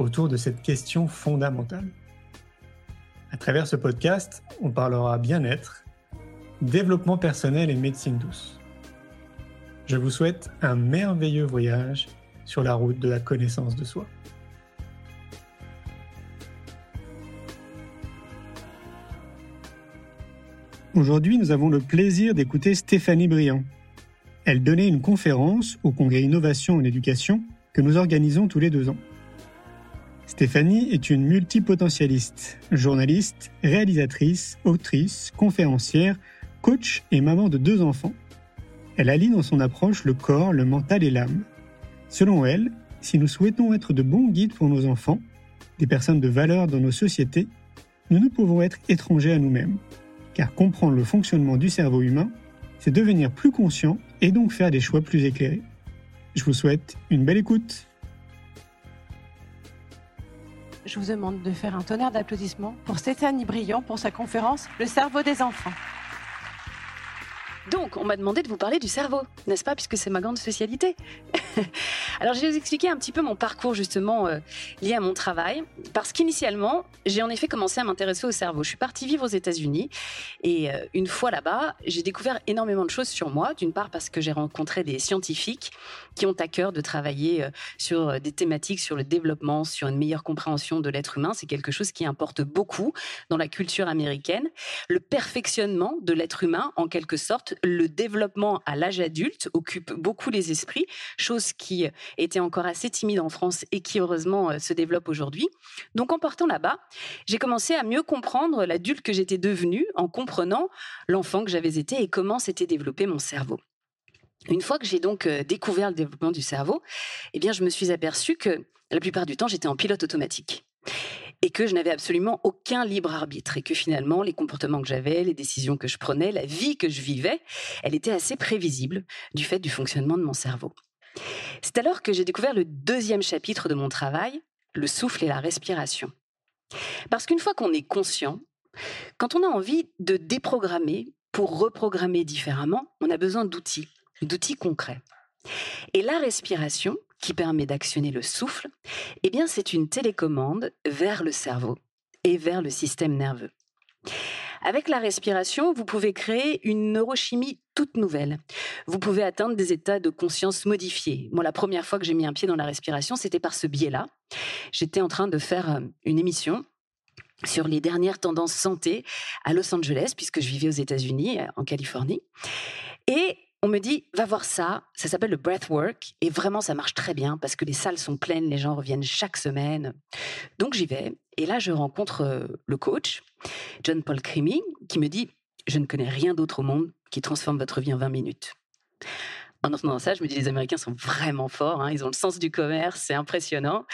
autour de cette question fondamentale. À travers ce podcast, on parlera bien-être, développement personnel et médecine douce. Je vous souhaite un merveilleux voyage sur la route de la connaissance de soi. Aujourd'hui, nous avons le plaisir d'écouter Stéphanie Briand. Elle donnait une conférence au Congrès Innovation en Éducation que nous organisons tous les deux ans. Stéphanie est une multipotentialiste, journaliste, réalisatrice, autrice, conférencière, coach et maman de deux enfants. Elle allie dans son approche le corps, le mental et l'âme. Selon elle, si nous souhaitons être de bons guides pour nos enfants, des personnes de valeur dans nos sociétés, nous ne pouvons être étrangers à nous-mêmes. Car comprendre le fonctionnement du cerveau humain, c'est devenir plus conscient et donc faire des choix plus éclairés. Je vous souhaite une belle écoute. Je vous demande de faire un tonnerre d'applaudissements pour Stéphanie Briand pour sa conférence Le cerveau des enfants. Donc, on m'a demandé de vous parler du cerveau, n'est-ce pas, puisque c'est ma grande spécialité. Alors, je vais vous expliquer un petit peu mon parcours justement euh, lié à mon travail, parce qu'initialement, j'ai en effet commencé à m'intéresser au cerveau. Je suis partie vivre aux États-Unis, et euh, une fois là-bas, j'ai découvert énormément de choses sur moi. D'une part, parce que j'ai rencontré des scientifiques qui ont à cœur de travailler euh, sur des thématiques sur le développement, sur une meilleure compréhension de l'être humain. C'est quelque chose qui importe beaucoup dans la culture américaine. Le perfectionnement de l'être humain, en quelque sorte le développement à l'âge adulte occupe beaucoup les esprits, chose qui était encore assez timide en France et qui heureusement euh, se développe aujourd'hui. Donc en partant là-bas, j'ai commencé à mieux comprendre l'adulte que j'étais devenue en comprenant l'enfant que j'avais été et comment s'était développé mon cerveau. Une fois que j'ai donc euh, découvert le développement du cerveau, eh bien, je me suis aperçue que la plupart du temps, j'étais en pilote automatique et que je n'avais absolument aucun libre arbitre et que finalement les comportements que j'avais, les décisions que je prenais, la vie que je vivais, elle était assez prévisible du fait du fonctionnement de mon cerveau. C'est alors que j'ai découvert le deuxième chapitre de mon travail, le souffle et la respiration. Parce qu'une fois qu'on est conscient, quand on a envie de déprogrammer pour reprogrammer différemment, on a besoin d'outils, d'outils concrets. Et la respiration, qui permet d'actionner le souffle, eh bien c'est une télécommande vers le cerveau et vers le système nerveux. Avec la respiration, vous pouvez créer une neurochimie toute nouvelle. Vous pouvez atteindre des états de conscience modifiés. Moi, la première fois que j'ai mis un pied dans la respiration, c'était par ce biais-là. J'étais en train de faire euh, une émission sur les dernières tendances santé à Los Angeles, puisque je vivais aux États-Unis, euh, en Californie. Et on me dit, va voir ça, ça s'appelle le breathwork, et vraiment ça marche très bien parce que les salles sont pleines, les gens reviennent chaque semaine. Donc j'y vais, et là je rencontre euh, le coach, John Paul Creamy, qui me dit, je ne connais rien d'autre au monde qui transforme votre vie en 20 minutes. En entendant ça, je me dis, les Américains sont vraiment forts, hein, ils ont le sens du commerce, c'est impressionnant.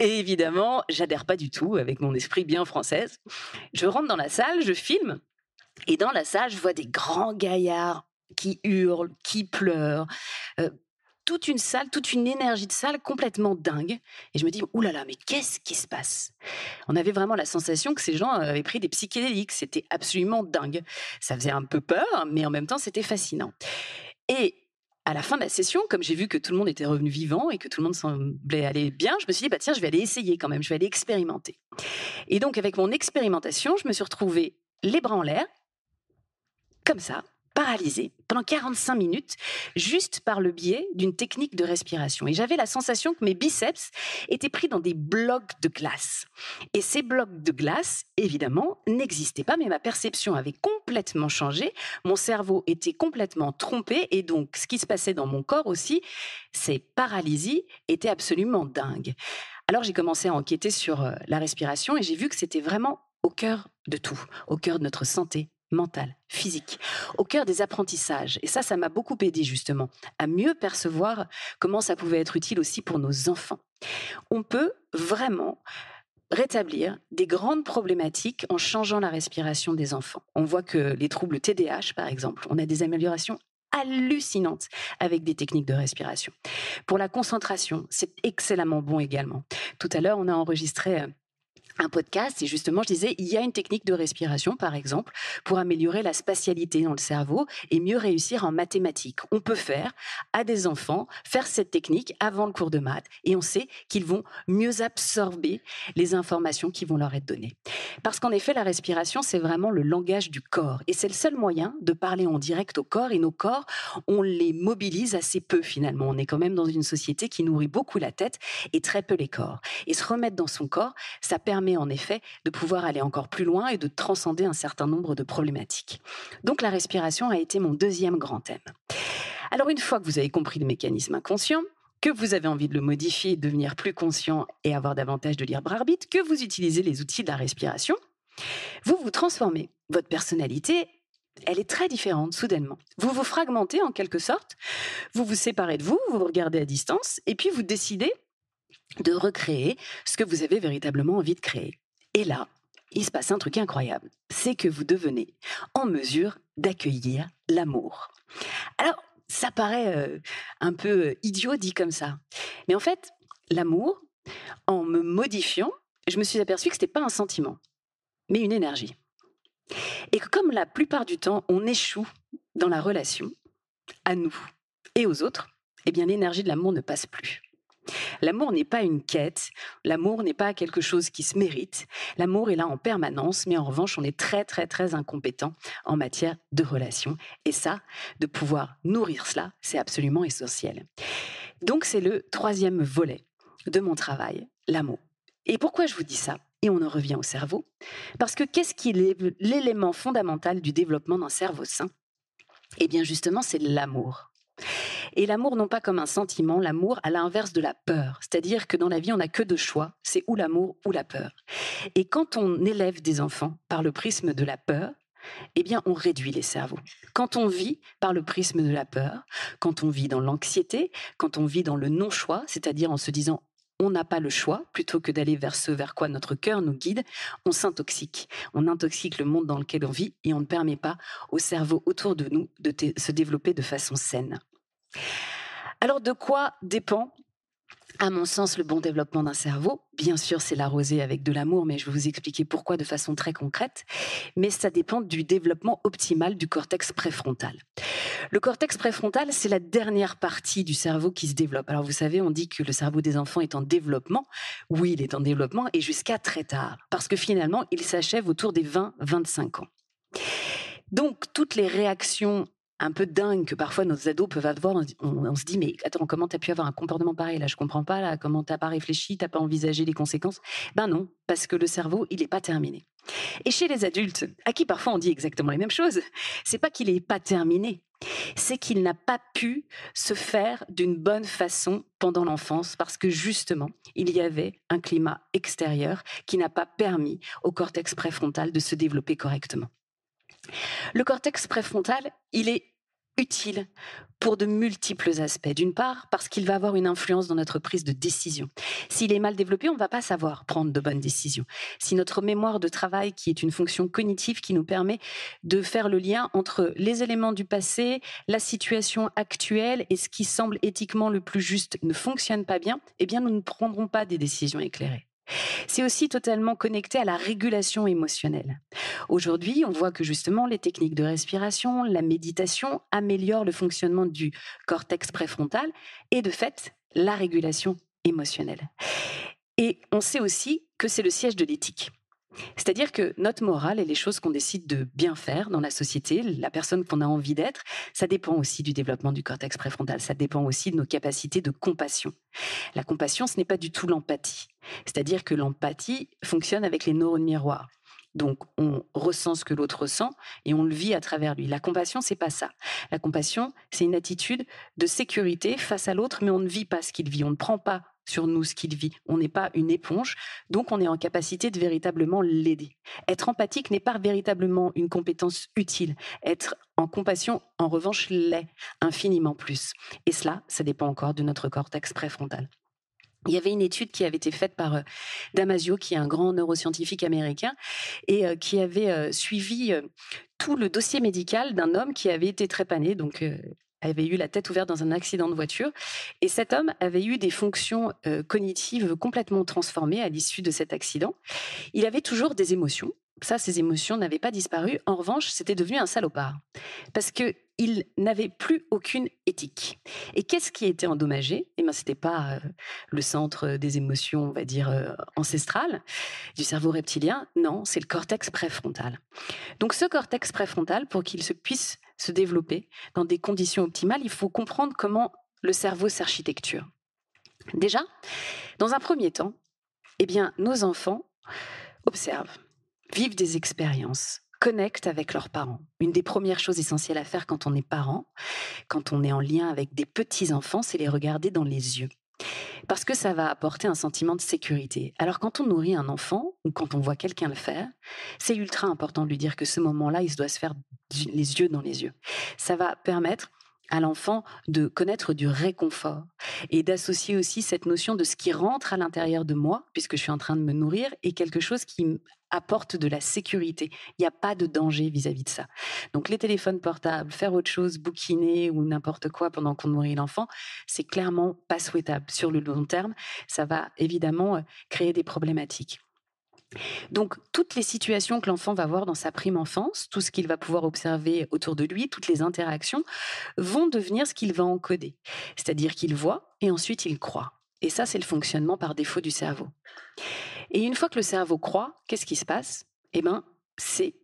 Et évidemment, j'adhère pas du tout avec mon esprit bien française. Je rentre dans la salle, je filme, et dans la salle, je vois des grands gaillards qui hurlent, qui pleurent. Euh, toute une salle, toute une énergie de salle complètement dingue. Et je me dis, oulala, mais qu'est-ce qui se passe? On avait vraiment la sensation que ces gens avaient pris des psychédéliques. C'était absolument dingue. Ça faisait un peu peur, mais en même temps, c'était fascinant. Et à la fin de la session, comme j'ai vu que tout le monde était revenu vivant et que tout le monde semblait aller bien, je me suis dit, bah tiens, je vais aller essayer quand même, je vais aller expérimenter. Et donc, avec mon expérimentation, je me suis retrouvée les bras en l'air, comme ça, paralysée pendant 45 minutes juste par le biais d'une technique de respiration. Et j'avais la sensation que mes biceps étaient pris dans des blocs de glace. Et ces blocs de glace, évidemment, n'existaient pas, mais ma perception avait complètement changé. Mon cerveau était complètement trompé et donc ce qui se passait dans mon corps aussi, ces paralysies étaient absolument dingues. Alors j'ai commencé à enquêter sur euh, la respiration et j'ai vu que c'était vraiment au cœur de tout, au cœur de notre santé, mentale, physique, au cœur des apprentissages. Et ça, ça m'a beaucoup aidé justement à mieux percevoir comment ça pouvait être utile aussi pour nos enfants. On peut vraiment rétablir des grandes problématiques en changeant la respiration des enfants. On voit que les troubles TDAH, par exemple, on a des améliorations hallucinantes avec des techniques de respiration. Pour la concentration, c'est excellemment bon également. Tout à l'heure, on a enregistré euh, un podcast et justement je disais il y a une technique de respiration par exemple pour améliorer la spatialité dans le cerveau et mieux réussir en mathématiques. On peut faire à des enfants faire cette technique avant le cours de maths et on sait qu'ils vont mieux absorber les informations qui vont leur être données. Parce qu'en effet la respiration c'est vraiment le langage du corps et c'est le seul moyen de parler en direct au corps et nos corps on les mobilise assez peu finalement. On est quand même dans une société qui nourrit beaucoup la tête et très peu les corps. Et se remettre dans son corps, ça permet en effet de pouvoir aller encore plus loin et de transcender un certain nombre de problématiques. Donc la respiration a été mon deuxième grand thème. Alors une fois que vous avez compris le mécanisme inconscient, que vous avez envie de le modifier, devenir plus conscient et avoir davantage de libre arbitre, que vous utilisez les outils de la respiration, vous vous transformez. Votre personnalité, elle est très différente soudainement. Vous vous fragmentez en quelque sorte, vous vous séparez de vous, vous vous regardez à distance, et puis vous décidez de recréer ce que vous avez véritablement envie de créer. Et là, il se passe un truc incroyable, c'est que vous devenez en mesure d'accueillir l'amour. Alors, ça paraît euh, un peu euh, idiot dit comme ça, mais en fait, l'amour, en me modifiant, je me suis aperçu que ce n'était pas un sentiment, mais une énergie. Et que comme la plupart du temps, on échoue dans la relation, à nous et aux autres, eh bien l'énergie de l'amour ne passe plus. L'amour n'est pas une quête, l'amour n'est pas quelque chose qui se mérite. L'amour est là en permanence, mais en revanche, on est très très très incompétent en matière de relations. Et ça, de pouvoir nourrir cela, c'est absolument essentiel. Donc c'est le troisième volet de mon travail, l'amour. Et pourquoi je vous dis ça? Et on en revient au cerveau Parce que qu'est-ce qui est l'élément fondamental du développement d'un cerveau sain? Eh bien justement, c'est l'amour. Et l'amour, non pas comme un sentiment, l'amour à l'inverse de la peur. C'est-à-dire que dans la vie, on n'a que deux choix, c'est ou l'amour ou la peur. Et quand on élève des enfants par le prisme de la peur, eh bien, on réduit les cerveaux. Quand on vit par le prisme de la peur, quand on vit dans l'anxiété, quand on vit dans le non-choix, c'est-à-dire en se disant on n'a pas le choix, plutôt que d'aller vers ce vers quoi notre cœur nous guide, on s'intoxique. On intoxique le monde dans lequel on vit et on ne permet pas au cerveau autour de nous de se développer de façon saine. Alors de quoi dépend à mon sens, le bon développement d'un cerveau, bien sûr, c'est l'arroser avec de l'amour, mais je vais vous expliquer pourquoi de façon très concrète. Mais ça dépend du développement optimal du cortex préfrontal. Le cortex préfrontal, c'est la dernière partie du cerveau qui se développe. Alors vous savez, on dit que le cerveau des enfants est en développement. Oui, il est en développement et jusqu'à très tard, parce que finalement, il s'achève autour des 20-25 ans. Donc, toutes les réactions un peu dingue que parfois nos ados peuvent avoir. On, se dit, mais attends, comment tu as pu avoir un comportement pareil Là, je comprends pas. Là, comment t'as pas réfléchi? T'as pas envisagé les conséquences? Ben non, parce que le cerveau, il n'est pas terminé. Et chez les adultes, à qui parfois on dit exactement les mêmes choses, c'est pas qu'il n'est pas terminé, c'est qu'il n'a pas pu se faire d'une bonne façon pendant l'enfance parce que justement, il y avait un climat extérieur qui n'a pas permis au cortex préfrontal de se développer correctement. Le cortex préfrontal, il est utile pour de multiples aspects. D'une part, parce qu'il va avoir une influence dans notre prise de décision. S'il est mal développé, on ne va pas savoir prendre de bonnes décisions. Si notre mémoire de travail, qui est une fonction cognitive qui nous permet de faire le lien entre les éléments du passé, la situation actuelle et ce qui semble éthiquement le plus juste ne fonctionne pas bien, eh bien, nous ne prendrons pas des décisions éclairées. C'est aussi totalement connecté à la régulation émotionnelle. Aujourd'hui, on voit que justement les techniques de respiration, la méditation améliorent le fonctionnement du cortex préfrontal et de fait la régulation émotionnelle. Et on sait aussi que c'est le siège de l'éthique. C'est-à-dire que notre morale et les choses qu'on décide de bien faire dans la société, la personne qu'on a envie d'être, ça dépend aussi du développement du cortex préfrontal, ça dépend aussi de nos capacités de compassion. La compassion, ce n'est pas du tout l'empathie. C'est-à-dire que l'empathie fonctionne avec les neurones miroirs. Donc, on ressent ce que l'autre ressent et on le vit à travers lui. La compassion, c'est pas ça. La compassion, c'est une attitude de sécurité face à l'autre, mais on ne vit pas ce qu'il vit. On ne prend pas sur nous ce qu'il vit. On n'est pas une éponge, donc on est en capacité de véritablement l'aider. Être empathique n'est pas véritablement une compétence utile. Être en compassion, en revanche, l'est infiniment plus. Et cela, ça dépend encore de notre cortex préfrontal. Il y avait une étude qui avait été faite par euh, Damasio, qui est un grand neuroscientifique américain, et euh, qui avait euh, suivi tout le dossier médical d'un homme qui avait été trépané, donc avait eu la tête ouverte dans un accident de voiture. Et cet homme avait eu des fonctions cognitives complètement transformées à l'issue de cet accident. Il avait toujours des émotions. Ça, ces émotions n'avaient pas disparu. En revanche, c'était devenu un salopard. Parce que il n'avait plus aucune éthique. Et qu'est-ce qui était endommagé? Eh bien, c'était pas euh, le centre des émotions, on va dire euh, ancestrales du cerveau reptilien. Non, c'est le cortex préfrontal. Donc, ce cortex préfrontal, pour qu'il se puisse se développer dans des conditions optimales, il faut comprendre comment le cerveau s'architecture. Déjà, dans un premier temps, eh bien, nos enfants observent, vivent des expériences, connectent avec leurs parents. Une des premières choses essentielles à faire quand on est parent, quand on est en lien avec des petits-enfants, c'est les regarder dans les yeux. Parce que ça va apporter un sentiment de sécurité. Alors quand on nourrit un enfant ou quand on voit quelqu'un le faire, c'est ultra important de lui dire que ce moment-là, il doit se faire les yeux dans les yeux. Ça va permettre à l'enfant de connaître du réconfort et d'associer aussi cette notion de ce qui rentre à l'intérieur de moi, puisque je suis en train de me nourrir, et quelque chose qui apporte de la sécurité. Il n'y a pas de danger vis-à-vis de ça. Donc les téléphones portables, faire autre chose, bouquiner ou n'importe quoi pendant qu'on nourrit l'enfant, c'est clairement pas souhaitable. Sur le long terme, ça va évidemment euh, créer des problématiques. Donc, toutes les situations que l'enfant va voir dans sa prime enfance, tout ce qu'il va pouvoir observer autour de lui, toutes les interactions, vont devenir ce qu'il va encoder. C'est-à-dire qu'il voit et ensuite il croit. Et ça, c'est le fonctionnement par défaut du cerveau. Et une fois que le cerveau croit, qu'est-ce qui se passe? Eh bien, c'est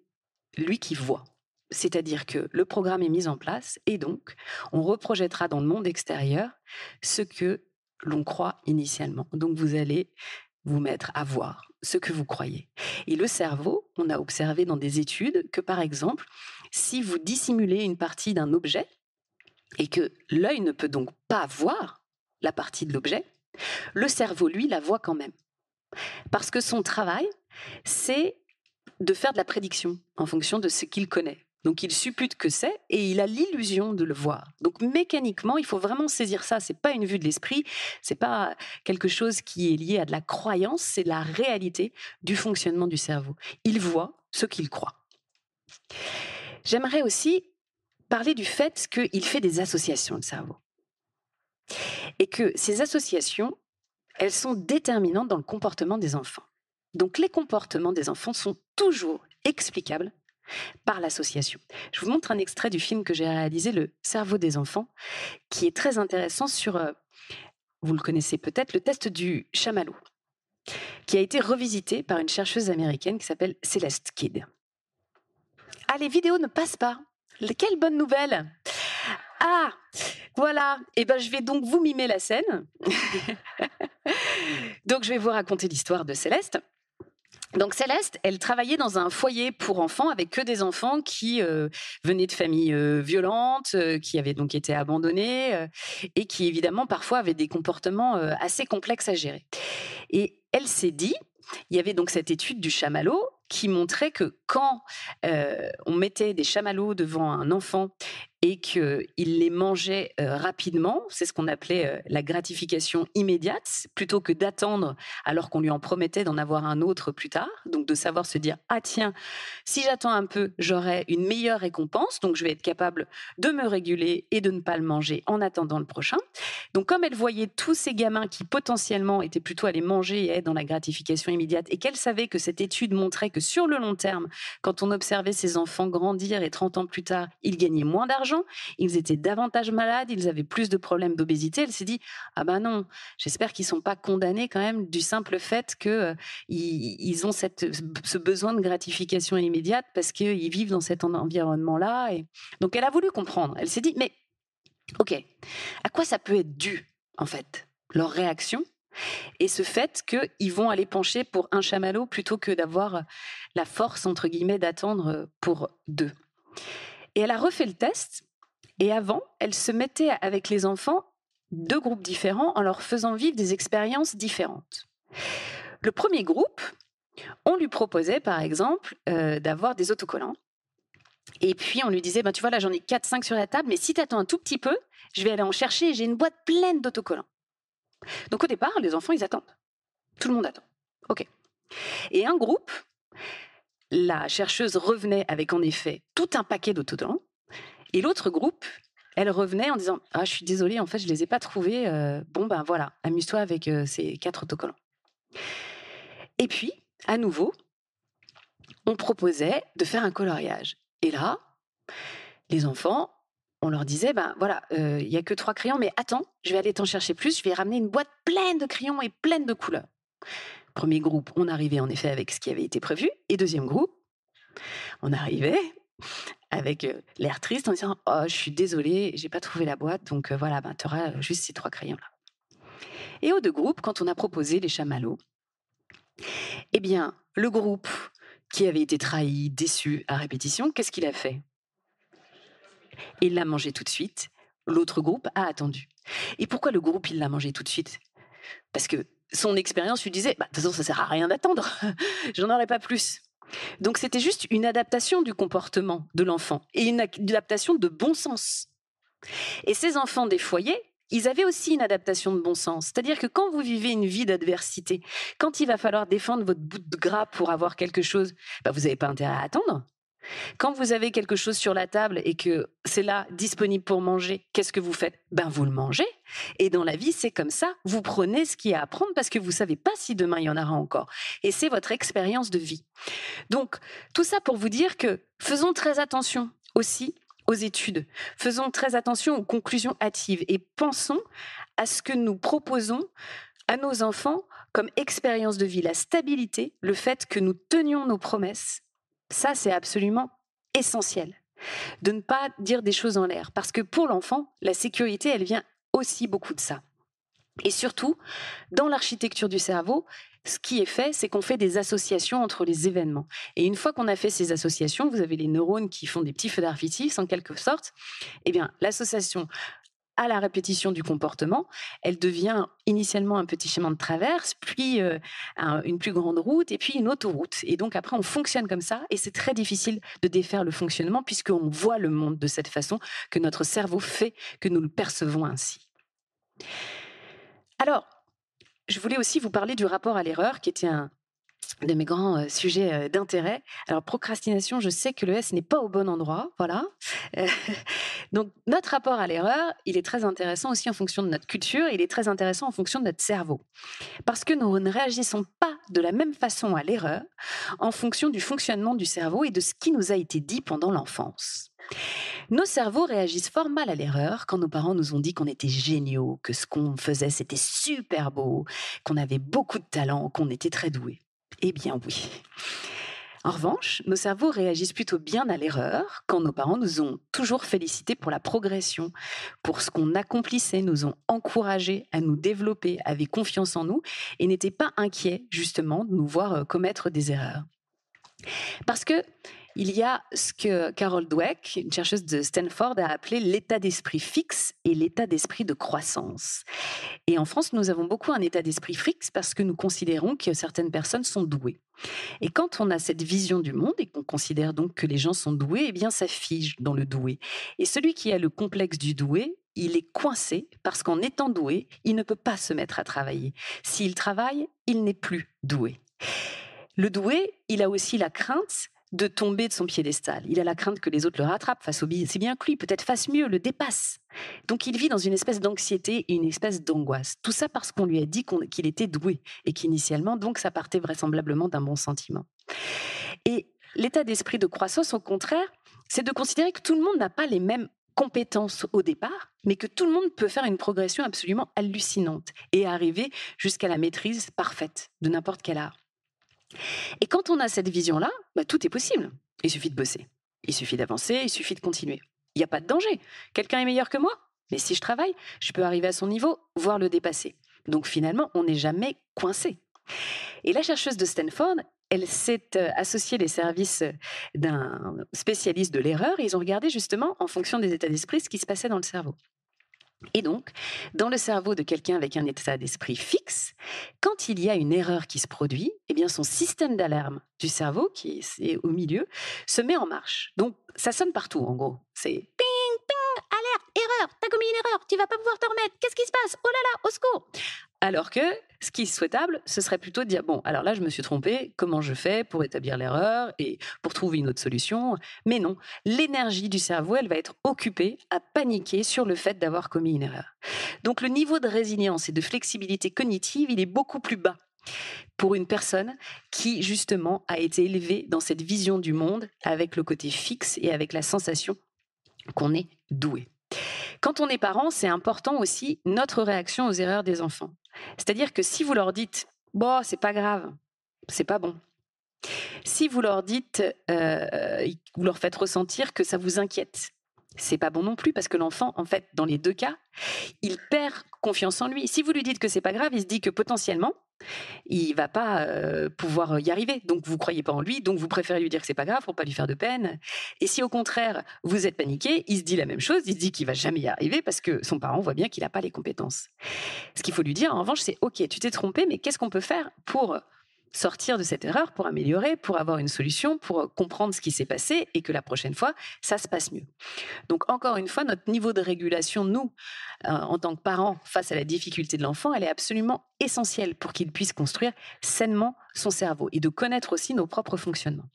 lui qui voit. C'est-à-dire que le programme est mis en place et donc on reprojettera dans le monde extérieur ce que l'on croit initialement. Donc vous allez vous mettre à voir ce que vous croyez. Et le cerveau, on a observé dans des études que par exemple, si vous dissimulez une partie d'un objet et que l'œil ne peut donc pas voir la partie de l'objet, le cerveau, lui, la voit quand même. Parce que son travail, c'est de faire de la prédiction en fonction de ce qu'il connaît. Donc il suppute que c'est et il a l'illusion de le voir. Donc mécaniquement, il faut vraiment saisir ça. C'est pas une vue de l'esprit, c'est pas quelque chose qui est lié à de la croyance, c'est la réalité du fonctionnement du cerveau. Il voit ce qu'il croit. J'aimerais aussi parler du fait qu'il fait des associations, le cerveau. Et que ces associations, elles sont déterminantes dans le comportement des enfants. Donc les comportements des enfants sont toujours explicables par l'association. Je vous montre un extrait du film que j'ai réalisé, Le cerveau des enfants, qui est très intéressant sur, euh, vous le connaissez peut-être, le test du chamallow, qui a été revisité par une chercheuse américaine qui s'appelle Celeste Kidd. Ah, les vidéos ne passent pas. Quelle bonne nouvelle Ah, voilà. Eh ben, je vais donc vous mimer la scène. donc, je vais vous raconter l'histoire de Céleste. Donc Céleste, elle travaillait dans un foyer pour enfants avec que des enfants qui euh, venaient de familles euh, violentes, euh, qui avaient donc été abandonnés et qui évidemment parfois avaient des comportements assez complexes à gérer. Et elle s'est dit, il y avait donc cette étude du chamallow qui montrait que quand on mettait des chamallows devant un enfant et qu'il les mangeait rapidement, c'est ce qu'on appelait la gratification immédiate, plutôt que d'attendre alors qu'on lui en promettait d'en avoir un autre plus tard, donc de savoir se dire ah tiens, si j'attends un peu, j'aurai une meilleure récompense, donc je vais être capable de me réguler et de ne pas le manger en attendant le prochain. Donc comme elle voyait tous ces gamins qui potentiellement étaient plutôt à les manger et être dans la gratification immédiate, et qu'elle savait que cette étude montrait que sur le long terme, quand on observait ces enfants grandir et 30 ans plus tard, ils gagnaient moins d'argent, ils étaient davantage malades, ils avaient plus de problèmes d'obésité. Elle s'est dit ah ben non, j'espère qu'ils sont pas condamnés quand même du simple fait que euh, ils, ont ce besoin de gratification immédiate parce qu'ils vivent dans cet environnement-là. Et donc elle a voulu comprendre. Elle s'est dit mais ok, à quoi ça peut être dû en fait leur réaction et ce fait qu'ils vont aller pencher pour un chamallow plutôt que d'avoir la force, entre guillemets, d'attendre pour deux? Et elle a refait le test. Et avant, elle se mettait avec les enfants, deux groupes différents, en leur faisant vivre des expériences différentes. Le premier groupe, on lui proposait, par exemple, euh, d'avoir des autocollants. Et puis, on lui disait, ben, tu vois, là, j'en ai 4-5 sur la table, mais si tu attends un tout petit peu, je vais aller en chercher, j'ai une boîte pleine d'autocollants. Donc au départ, les enfants, ils attendent. Tout le monde attend. OK. Et un groupe, la chercheuse revenait avec en effet tout un paquet d'autocollants. Et l'autre groupe, elle revenait en disant Ah, je suis désolée, en fait, je les ai pas trouvés. Euh, bon, ben voilà, amuse-toi avec euh, ces quatre autocollants. Et puis, à nouveau, on proposait de faire un coloriage. Et là, les enfants, on leur disait, ben voilà, euh, il y a que trois crayons, mais attends, je vais aller t'en chercher plus, je vais ramener une boîte pleine de crayons et pleine de couleurs. Premier groupe, on arrivait en effet avec ce qui avait été prévu, et deuxième groupe, on arrivait avec euh, l'air triste en disant, oh, je suis désolée, j'ai pas trouvé la boîte, donc euh, voilà, ben, tu auras juste ces trois crayons là. Et aux deux groupes, quand on a proposé les chamallows, eh bien, le groupe qui avait été trahi, déçu à répétition, qu'est-ce qu'il a fait? Il l'a mangé tout de suite. L'autre groupe a attendu. Et pourquoi le groupe, il l'a mangé tout de suite? Parce que son expérience lui disait, bah, de toute façon, ça sert à rien d'attendre. J'en aurais pas plus. Donc c'était juste une adaptation du comportement de l'enfant et une adaptation de bon sens. Et ces enfants des foyers, ils avaient aussi une adaptation de bon sens. C'est-à-dire que quand vous vivez une vie d'adversité, quand il va falloir défendre votre bout de gras pour avoir quelque chose, bah, vous n'avez pas intérêt à attendre. Quand vous avez quelque chose sur la table et que c'est là disponible pour manger, qu'est-ce que vous faites? Ben vous le mangez. Et dans la vie, c'est comme ça. Vous prenez ce qu'il y a à prendre parce que vous savez pas si demain il y en aura encore. Et c'est votre expérience de vie. Donc tout ça pour vous dire que faisons très attention aussi aux études. Faisons très attention aux conclusions hâtives et pensons à ce que nous proposons à nos enfants comme expérience de vie, la stabilité, le fait que nous tenions nos promesses. Ça, c'est absolument essentiel. De ne pas dire des choses en l'air. Parce que pour l'enfant, la sécurité, elle vient aussi beaucoup de ça. Et surtout, dans l'architecture du cerveau, ce qui est fait, c'est qu'on fait des associations entre les événements. Et une fois qu'on a fait ces associations, vous avez les neurones qui font des petits feux d'artifice en quelque sorte. Eh bien, l'association à la répétition du comportement, elle devient initialement un petit chemin de traverse, puis euh, une plus grande route, et puis une autoroute. Et donc après, on fonctionne comme ça, et c'est très difficile de défaire le fonctionnement, puisqu'on voit le monde de cette façon, que notre cerveau fait, que nous le percevons ainsi. Alors, je voulais aussi vous parler du rapport à l'erreur, qui était un de mes grands sujets d'intérêt. Alors, procrastination, je sais que le S n'est pas au bon endroit, voilà. Euh, donc, notre rapport à l'erreur, il est très intéressant aussi en fonction de notre culture, il est très intéressant en fonction de notre cerveau. Parce que nous ne réagissons pas de la même façon à l'erreur en fonction du fonctionnement du cerveau et de ce qui nous a été dit pendant l'enfance. Nos cerveaux réagissent fort mal à l'erreur quand nos parents nous ont dit qu'on était géniaux, que ce qu'on faisait c'était super beau, qu'on avait beaucoup de talent, qu'on était très doués. Eh bien oui. En revanche, nos cerveaux réagissent plutôt bien à l'erreur quand nos parents nous ont toujours félicités pour la progression, pour ce qu'on accomplissait, nous ont encouragés à nous développer, avaient confiance en nous et n'étaient pas inquiets justement de nous voir euh, commettre des erreurs. Parce que il y a ce que Carol Dweck, une chercheuse de Stanford, a appelé l'état d'esprit fixe et l'état d'esprit de croissance. Et en France, nous avons beaucoup un état d'esprit fixe parce que nous considérons que certaines personnes sont douées. Et quand on a cette vision du monde et qu'on considère donc que les gens sont doués, eh bien ça fige dans le doué. Et celui qui a le complexe du doué, il est coincé parce qu'en étant doué, il ne peut pas se mettre à travailler. S'il travaille, il n'est plus doué. Le doué, il a aussi la crainte de tomber de son piédestal. Il a la crainte que les autres le rattrapent, face au c'est bien que lui, peut-être fasse mieux, le dépasse. Donc il vit dans une espèce d'anxiété et une espèce d'angoisse. Tout ça parce qu'on lui a dit qu'il était doué et qu'initialement, donc, ça partait vraisemblablement d'un bon sentiment. Et l'état d'esprit de croissance, au contraire, c'est de considérer que tout le monde n'a pas les mêmes compétences au départ, mais que tout le monde peut faire une progression absolument hallucinante et arriver jusqu'à la maîtrise parfaite de n'importe quel art. Et quand on a cette vision-là, bah, tout est possible. Il suffit de bosser. Il suffit d'avancer, il suffit de continuer. Il n'y a pas de danger. Quelqu'un est meilleur que moi, mais si je travaille, je peux arriver à son niveau, voire le dépasser. Donc finalement, on n'est jamais coincé. Et la chercheuse de Stanford, elle s'est euh, associée les services d'un spécialiste de l'erreur et ils ont regardé justement, en fonction des états d'esprit, ce qui se passait dans le cerveau. Et donc, dans le cerveau de quelqu'un avec un état d'esprit fixe, quand il y a une erreur qui se produit, eh bien son système d'alarme du cerveau, qui est au milieu, se met en marche. Donc, ça sonne partout, en gros. C'est ping, ping, alerte, erreur, t'as commis une erreur, tu vas pas pouvoir te remettre, qu'est-ce qui se passe? Oh là là, au secours Alors que ce qui est souhaitable, ce serait plutôt de dire bon, alors là, je me suis trompé, comment je fais pour établir l'erreur et pour trouver une autre solution? Mais non, l'énergie du cerveau, elle va être occupée à paniquer sur le fait d'avoir commis une erreur. Donc le niveau de résilience et de flexibilité cognitive, il est beaucoup plus bas pour une personne qui, justement, a été élevée dans cette vision du monde avec le côté fixe et avec la sensation qu'on est doué. Quand on est parent, c'est important aussi notre réaction aux erreurs des enfants. C'est-à-dire que si vous leur dites, bon, c'est pas grave, c'est pas bon. Si vous leur dites, euh, vous leur faites ressentir que ça vous inquiète, c'est pas bon non plus parce que l'enfant, en fait, dans les deux cas, il perd confiance en lui. Si vous lui dites que c'est pas grave, il se dit que potentiellement, il va pas euh, pouvoir y arriver. Donc vous croyez pas en lui, donc vous préférez lui dire que c'est pas grave pour pas lui faire de peine. Et si au contraire vous êtes paniqué, il se dit la même chose, il se dit qu'il va jamais y arriver parce que son parent voit bien qu'il n'a pas les compétences. Ce qu'il faut lui dire en revanche, c'est OK, tu t'es trompé, mais qu'est-ce qu'on peut faire pour sortir de cette erreur pour améliorer, pour avoir une solution, pour euh, comprendre ce qui s'est passé et que la prochaine fois, ça se passe mieux. Donc encore une fois, notre niveau de régulation, nous, euh, en tant que parents, face à la difficulté de l'enfant, elle est absolument essentielle pour qu'il puisse construire sainement son cerveau et de connaître aussi nos propres fonctionnements.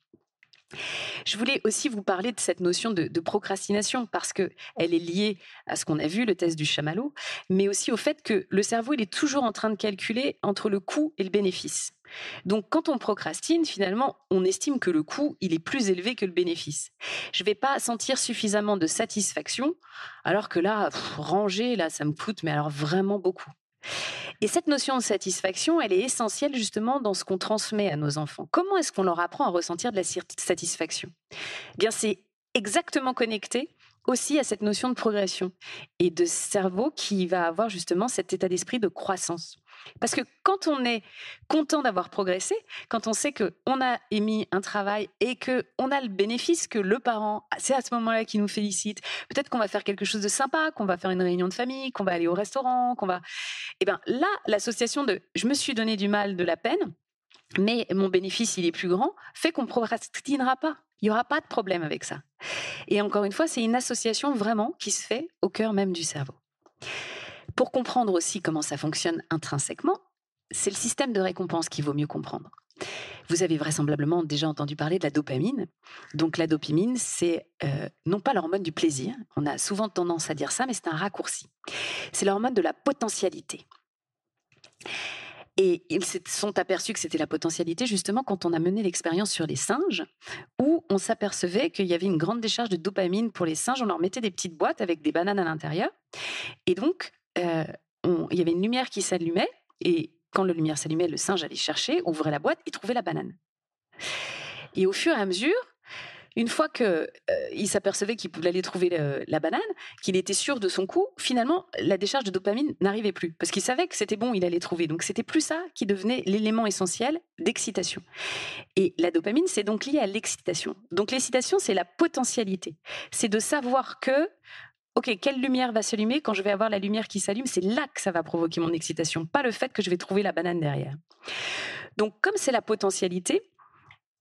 Je voulais aussi vous parler de cette notion de, procrastination parce que elle est liée à ce qu'on a vu, le test du chamallow, mais aussi au fait que le cerveau il est toujours en train de calculer entre le coût et le bénéfice. Donc quand on procrastine, finalement, on estime que le coût il est plus élevé que le bénéfice. Je ne vais pas sentir suffisamment de satisfaction, alors que là, ranger là, ça me coûte, mais alors vraiment beaucoup. Et cette notion de satisfaction, elle est essentielle justement dans ce qu'on transmet à nos enfants. Comment est-ce qu'on leur apprend à ressentir de la satisfaction? Eh Bien, c'est exactement connecté aussi à cette notion de progression et de cerveau qui va avoir justement cet état d'esprit de croissance. Parce que quand on est content d'avoir progressé, quand on sait qu'on a émis un travail et qu'on a le bénéfice que le parent, c'est à ce moment-là qu'il nous félicite, peut-être qu'on va faire quelque chose de sympa, qu'on va faire une réunion de famille, qu'on va aller au restaurant, qu'on va... Eh bien là, l'association de je me suis donné du mal, de la peine, mais mon bénéfice, il est plus grand, fait qu'on ne procrastinera pas. Il n'y aura pas de problème avec ça. Et encore une fois, c'est une association vraiment qui se fait au cœur même du cerveau. Pour comprendre aussi comment ça fonctionne intrinsèquement, c'est le système de récompense qu'il vaut mieux comprendre. Vous avez vraisemblablement déjà entendu parler de la dopamine. Donc la dopamine, c'est euh, non pas l'hormone du plaisir, on a souvent tendance à dire ça, mais c'est un raccourci. C'est l'hormone de la potentialité. Et ils se sont aperçus que c'était la potentialité justement quand on a mené l'expérience sur les singes, où on s'apercevait qu'il y avait une grande décharge de dopamine pour les singes. On leur mettait des petites boîtes avec des bananes à l'intérieur. Et donc, euh, il y avait une lumière qui s'allumait. Et quand la lumière s'allumait, le singe allait chercher, ouvrait la boîte et trouvait la banane. Et au fur et à mesure, une fois qu'il euh, s'apercevait qu'il pouvait aller trouver la banane, qu'il était sûr de son coup, finalement, la décharge de dopamine n'arrivait plus parce qu'il savait que c'était bon, il allait trouver. Donc c'était plus ça qui devenait l'élément essentiel d'excitation. Et la dopamine, c'est donc lié à l'excitation. Donc l'excitation, c'est la potentialité. C'est de savoir que OK, quelle lumière va s'allumer quand je vais avoir la lumière qui s'allume? C'est là que ça va provoquer mon excitation, pas le fait que je vais trouver la banane derrière. Donc, comme c'est la potentialité,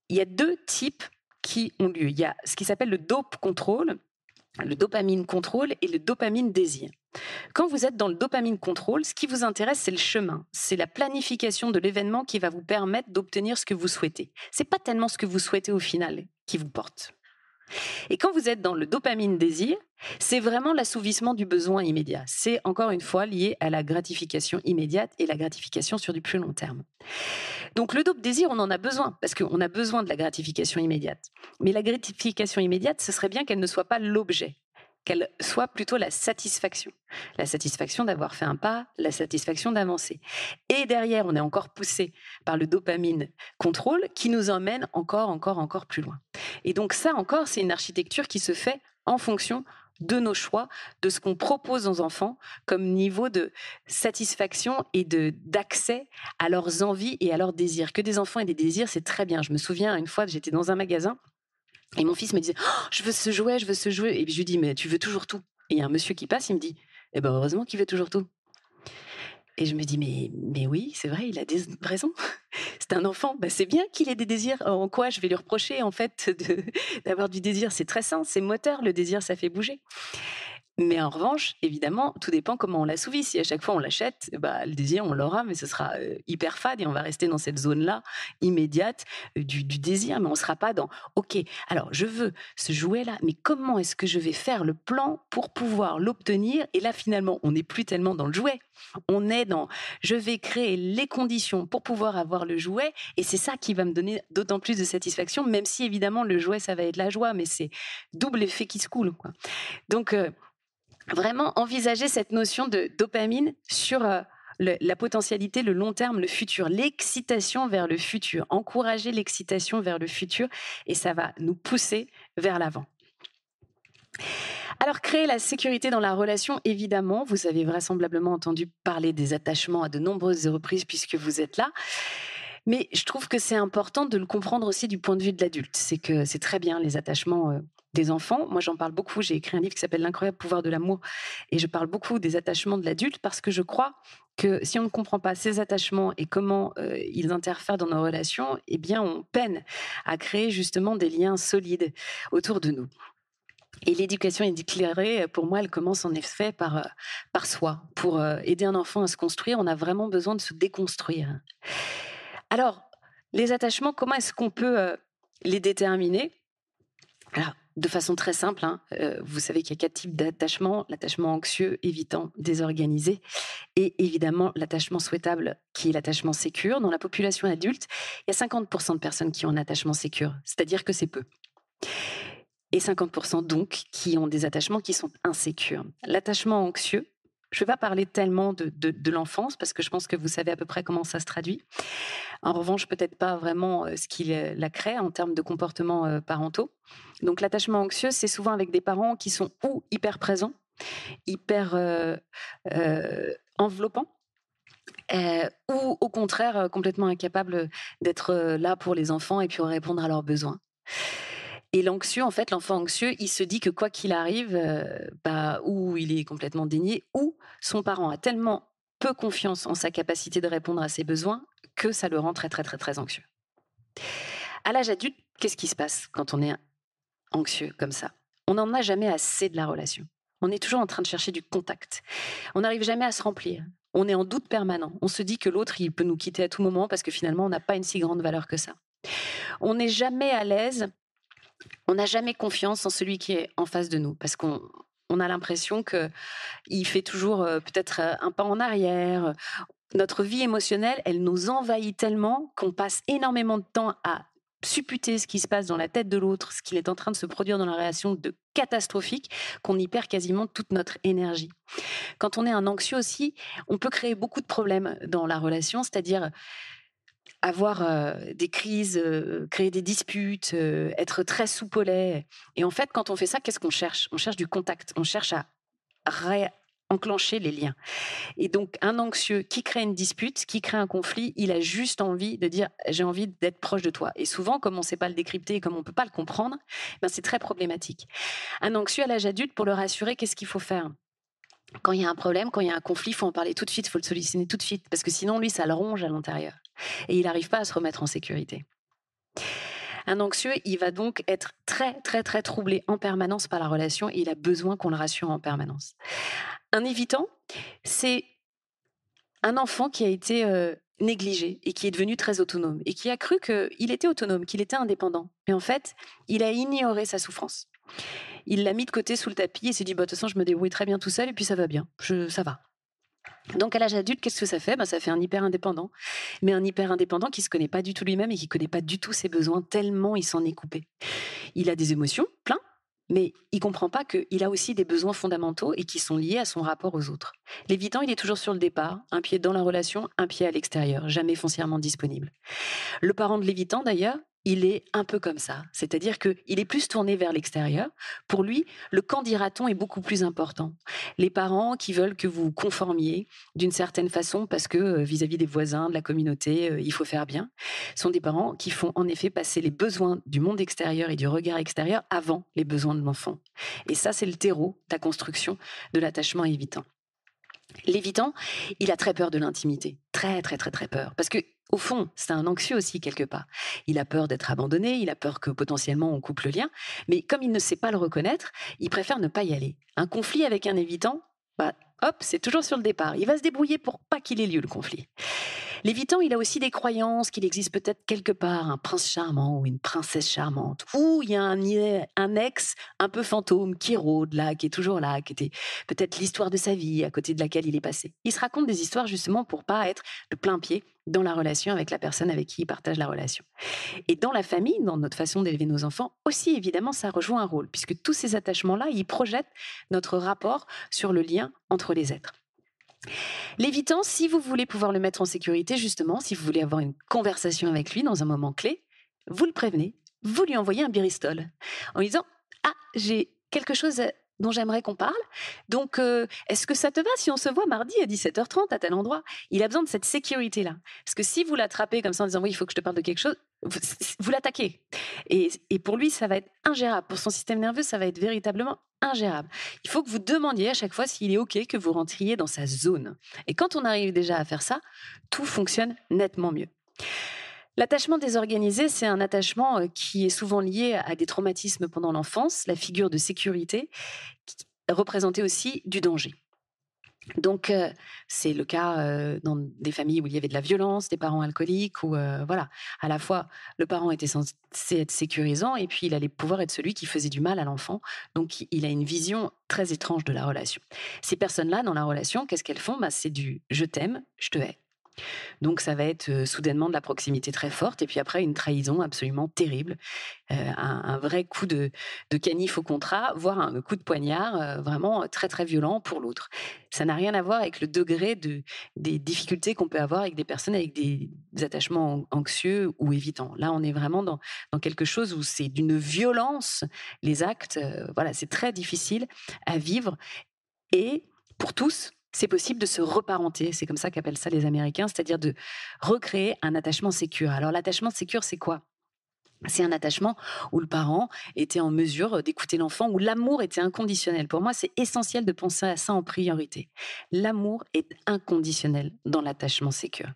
il y a deux types qui ont lieu. Il y a ce qui s'appelle le dope contrôle, le dopamine contrôle et le dopamine désir. Quand vous êtes dans le dopamine contrôle, ce qui vous intéresse, c'est le chemin, c'est la planification de l'événement qui va vous permettre d'obtenir ce que vous souhaitez. C'est pas tellement ce que vous souhaitez au final qui vous porte. Et quand vous êtes dans le dopamine désir, c'est vraiment l'assouvissement du besoin immédiat. C'est encore une fois lié à la gratification immédiate et la gratification sur du plus long terme. Donc le dope désir, on en a besoin parce qu'on a besoin de la gratification immédiate. Mais la gratification immédiate, ce serait bien qu'elle ne soit pas l'objet qu'elle soit plutôt la satisfaction. La satisfaction d'avoir fait un pas, la satisfaction d'avancer. Et derrière, on est encore poussé par le dopamine contrôle qui nous emmène encore, encore, encore plus loin. Et donc ça encore, c'est une architecture qui se fait en fonction de nos choix, de ce qu'on propose aux enfants comme niveau de satisfaction et de d'accès à leurs envies et à leurs désirs. Que des enfants aient des désirs, c'est très bien. Je me souviens une fois, j'étais dans un magasin et mon fils me disait oh, Je veux ce jouet, je veux ce jouet. Et puis je lui dis Mais tu veux toujours tout? Et il y a un monsieur qui passe, il me dit Eh ben heureusement qu'il veut toujours tout. Et je me dis Mais, mais oui, c'est vrai, il a des raisons. c'est un enfant. Ben, c'est bien qu'il ait des désirs. En quoi je vais lui reprocher, en fait, d'avoir du désir? C'est très sain, c'est moteur. Le désir, ça fait bouger. Mais en revanche, évidemment, tout dépend comment on l'assouvit. Si à chaque fois on l'achète, bah, le désir, on l'aura, mais ce sera euh, hyper fade et on va rester dans cette zone-là immédiate euh, du, désir, mais on ne sera pas dans OK, alors je veux ce jouet-là, mais comment est-ce que je vais faire le plan pour pouvoir l'obtenir? Et là, finalement, on n'est plus tellement dans le jouet. On est dans je vais créer les conditions pour pouvoir avoir le jouet, et c'est ça qui va me donner d'autant plus de satisfaction, même si évidemment le jouet, ça va être la joie, mais c'est double effet qui se coule. Donc, euh, vraiment envisager cette notion de dopamine sur euh, la potentialité, le long terme, le futur, l'excitation vers le futur, encourager l'excitation vers le futur et ça va nous pousser vers l'avant. Alors, créer la sécurité dans la relation, évidemment, vous avez vraisemblablement entendu parler des attachements à de nombreuses reprises puisque vous êtes là. Mais je trouve que c'est important de le comprendre aussi du point de vue de l'adulte. C'est que c'est très bien les attachements euh, des enfants. Moi, j'en parle beaucoup. J'ai écrit un livre qui s'appelle L'incroyable pouvoir de l'amour. Et je parle beaucoup des attachements de l'adulte parce que je crois que si on ne comprend pas ces attachements et comment euh, ils interfèrent dans nos relations, eh bien, on peine à créer justement des liens solides autour de nous. Et l'éducation éclairée, pour moi, elle commence en effet par, euh, par soi. Pour euh, aider un enfant à se construire, on a vraiment besoin de se déconstruire. Alors, les attachements, comment est-ce qu'on peut les déterminer? Alors, de façon très simple, hein, euh, vous savez qu'il y a quatre types d'attachements l'attachement anxieux, évitant, désorganisé, et évidemment l'attachement souhaitable, qui est l'attachement sécure. Dans la population adulte, il y a 50% de personnes qui ont un attachement sécure, c'est-à-dire que c'est peu. Et 50% donc qui ont des attachements qui sont insécures. L'attachement anxieux, je ne vais pas parler tellement de, de, de l'enfance parce que je pense que vous savez à peu près comment ça se traduit. En revanche, peut-être pas vraiment euh, ce qui la crée en termes de comportements euh, parentaux. Donc l'attachement anxieux, c'est souvent avec des parents qui sont ou hyper présents, hyper euh, euh, enveloppants, euh, ou au contraire complètement incapables d'être là pour les enfants et puis répondre à leurs besoins. Et l'anxieux, en fait, l'enfant anxieux, il se dit que quoi qu'il arrive, bah, ou il est complètement dénié, ou son parent a tellement peu confiance en sa capacité de répondre à ses besoins que ça le rend très, très, très, très anxieux. À l'âge adulte, qu'est-ce qui se passe quand on est anxieux comme ça On n'en a jamais assez de la relation. On est toujours en train de chercher du contact. On n'arrive jamais à se remplir. On est en doute permanent. On se dit que l'autre, il peut nous quitter à tout moment parce que finalement, on n'a pas une si grande valeur que ça. On n'est jamais à l'aise on n'a jamais confiance en celui qui est en face de nous parce qu'on on a l'impression que il fait toujours euh, peut-être euh, un pas en arrière. Notre vie émotionnelle, elle nous envahit tellement qu'on passe énormément de temps à supputer ce qui se passe dans la tête de l'autre, ce qu'il est en train de se produire dans la relation de catastrophique, qu'on y perd quasiment toute notre énergie. Quand on est un anxieux aussi, on peut créer beaucoup de problèmes dans la relation, c'est-à-dire avoir euh, des crises, euh, créer des disputes, euh, être très soupolé. Et en fait, quand on fait ça, qu'est-ce qu'on cherche? On cherche du contact, on cherche à enclencher les liens. Et donc, un anxieux qui crée une dispute, qui crée un conflit, il a juste envie de dire j'ai envie d'être proche de toi. Et souvent, comme on ne sait pas le décrypter, comme on ne peut pas le comprendre, ben c'est très problématique. Un anxieux à l'âge adulte, pour le rassurer, qu'est-ce qu'il faut faire? Quand il y a un problème, quand il y a un conflit, faut en parler tout de suite, faut le solutionner tout de suite, parce que sinon, lui, ça le ronge à l'intérieur. Et il n'arrive pas à se remettre en sécurité. Un anxieux, il va donc être très, très, très troublé en permanence par la relation et il a besoin qu'on le rassure en permanence. Un évitant, c'est un enfant qui a été euh, négligé et qui est devenu très autonome et qui a cru qu'il était autonome, qu'il était indépendant. Mais en fait, il a ignoré sa souffrance. Il l'a mis de côté sous le tapis et s'est dit, bah, de toute façon, je me débrouille très bien tout seul et puis ça va bien. Je, ça va. Donc à l'âge adulte, qu'est-ce que ça fait? Ben, Ça fait un hyper indépendant, mais un hyper indépendant qui se connaît pas du tout lui-même et qui connaît pas du tout ses besoins tellement il s'en est coupé. Il a des émotions, plein, mais il comprend pas qu'il a aussi des besoins fondamentaux et qui sont liés à son rapport aux autres. L'évitant, il est toujours sur le départ, un pied dans la relation, un pied à l'extérieur, jamais foncièrement disponible. Le parent de l'évitant, d'ailleurs, il est un peu comme ça. C'est-à-dire qu'il est plus tourné vers l'extérieur. Pour lui, le quand dira-t-on est beaucoup plus important. Les parents qui veulent que vous conformiez d'une certaine façon parce que euh, vis-à-vis des voisins, de la communauté, euh, il faut faire bien, sont des parents qui font en effet passer les besoins du monde extérieur et du regard extérieur avant les besoins de l'enfant. Et ça, c'est le terreau de la construction de l'attachement évitant. L'évitant, il a très peur de l'intimité. Très, très, très, très peur. Parce que au fond, c'est un anxieux aussi quelque part. Il a peur d'être abandonné, il a peur que potentiellement on coupe le lien, mais comme il ne sait pas le reconnaître, il préfère ne pas y aller. Un conflit avec un évitant, bah, hop, c'est toujours sur le départ. Il va se débrouiller pour pas qu'il ait lieu le conflit. L'évitant, il a aussi des croyances qu'il existe peut-être quelque part un prince charmant ou une princesse charmante, ou il y a un, un ex un peu fantôme qui rôde là, qui est toujours là, qui était peut-être l'histoire de sa vie à côté de laquelle il est passé. Il se raconte des histoires justement pour pas être de plein pied dans la relation avec la personne avec qui il partage la relation. Et dans la famille, dans notre façon d'élever nos enfants, aussi évidemment, ça rejoint un rôle, puisque tous ces attachements-là, ils projettent notre rapport sur le lien entre les êtres. L'évitant, si vous voulez pouvoir le mettre en sécurité, justement, si vous voulez avoir une conversation avec lui dans un moment clé, vous le prévenez, vous lui envoyez un biristol en lui disant Ah, j'ai quelque chose dont j'aimerais qu'on parle. Donc, euh, est-ce que ça te va si on se voit mardi à 17h30 à tel endroit? Il a besoin de cette sécurité-là. Parce que si vous l'attrapez comme ça en disant oui, il faut que je te parle de quelque chose, vous, l'attaquez. Et, et, pour lui, ça va être ingérable. Pour son système nerveux, ça va être véritablement ingérable. Il faut que vous demandiez à chaque fois s'il est OK que vous rentriez dans sa zone. Et quand on arrive déjà à faire ça, tout fonctionne nettement mieux. L'attachement désorganisé, c'est un attachement euh, qui est souvent lié à des traumatismes pendant l'enfance, la figure de sécurité, qui représentait aussi du danger. Donc, euh, c'est le cas euh, dans des familles où il y avait de la violence, des parents alcooliques, où voilà, à la fois le parent était censé être sécurisant et puis il allait pouvoir être celui qui faisait du mal à l'enfant. Donc, il a une vision très étrange de la relation. Ces personnes-là, dans la relation, qu'est-ce qu'elles font? Bah, C'est du je t'aime, je te hais. Donc ça va être soudainement de la proximité très forte et puis après une trahison absolument terrible, un, vrai coup de, canif au contrat, voire un coup de poignard vraiment très très violent pour l'autre. Ça n'a rien à voir avec le degré de, des difficultés qu'on peut avoir avec des personnes avec des, attachements anxieux ou évitants. Là, on est vraiment dans, dans quelque chose où c'est d'une violence, les actes, voilà, c'est très difficile à vivre et pour tous, c'est possible de se reparenter, c'est comme ça qu'appellent ça les Américains, c'est-à-dire de recréer un attachement sécure. Alors l'attachement sécure, c'est quoi? C'est un attachement où le parent était en mesure d'écouter l'enfant, où l'amour était inconditionnel. Pour moi, c'est essentiel de penser à ça en priorité. L'amour est inconditionnel dans l'attachement sécure.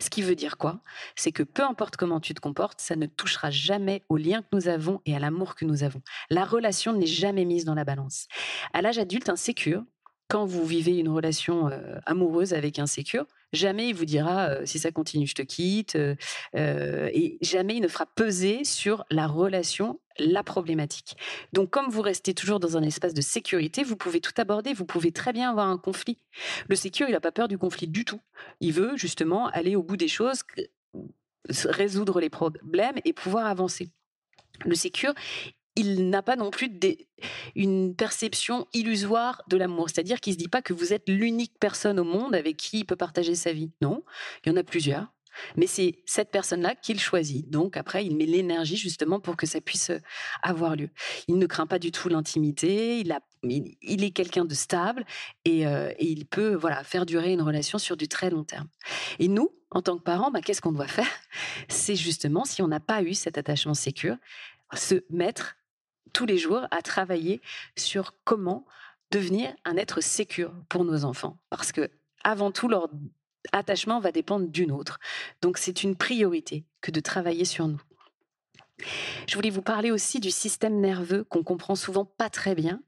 Ce qui veut dire quoi? C'est que peu importe comment tu te comportes, ça ne touchera jamais au lien que nous avons et à l'amour que nous avons. La relation n'est jamais mise dans la balance. À l'âge adulte, un sécure, quand vous vivez une relation amoureuse avec un sécure, jamais il vous dira si ça continue, je te quitte, et jamais il ne fera peser sur la relation la problématique. Donc, comme vous restez toujours dans un espace de sécurité, vous pouvez tout aborder, vous pouvez très bien avoir un conflit. Le sécure, il n'a pas peur du conflit du tout. Il veut justement aller au bout des choses, résoudre les problèmes et pouvoir avancer. Le sécure, il n'a pas non plus une perception illusoire de l'amour. C'est-à-dire qu'il ne se dit pas que vous êtes l'unique personne au monde avec qui il peut partager sa vie. Non, il y en a plusieurs. Mais c'est cette personne-là qu'il choisit. Donc après, il met l'énergie justement pour que ça puisse euh, avoir lieu. Il ne craint pas du tout l'intimité. Il, est quelqu'un de stable euh, et, il peut voilà faire durer une relation sur du très long terme. Et nous, en tant que parents, bah, qu'est-ce qu'on doit faire? C'est justement, si on n'a pas eu cet attachement sécure, se mettre tous les jours à travailler sur comment devenir un être sécure pour nos enfants. Parce que, avant tout, leur attachement va dépendre d'une autre. Donc, c'est une priorité que de travailler sur nous. Je voulais vous parler aussi du système nerveux qu'on comprend souvent pas très bien.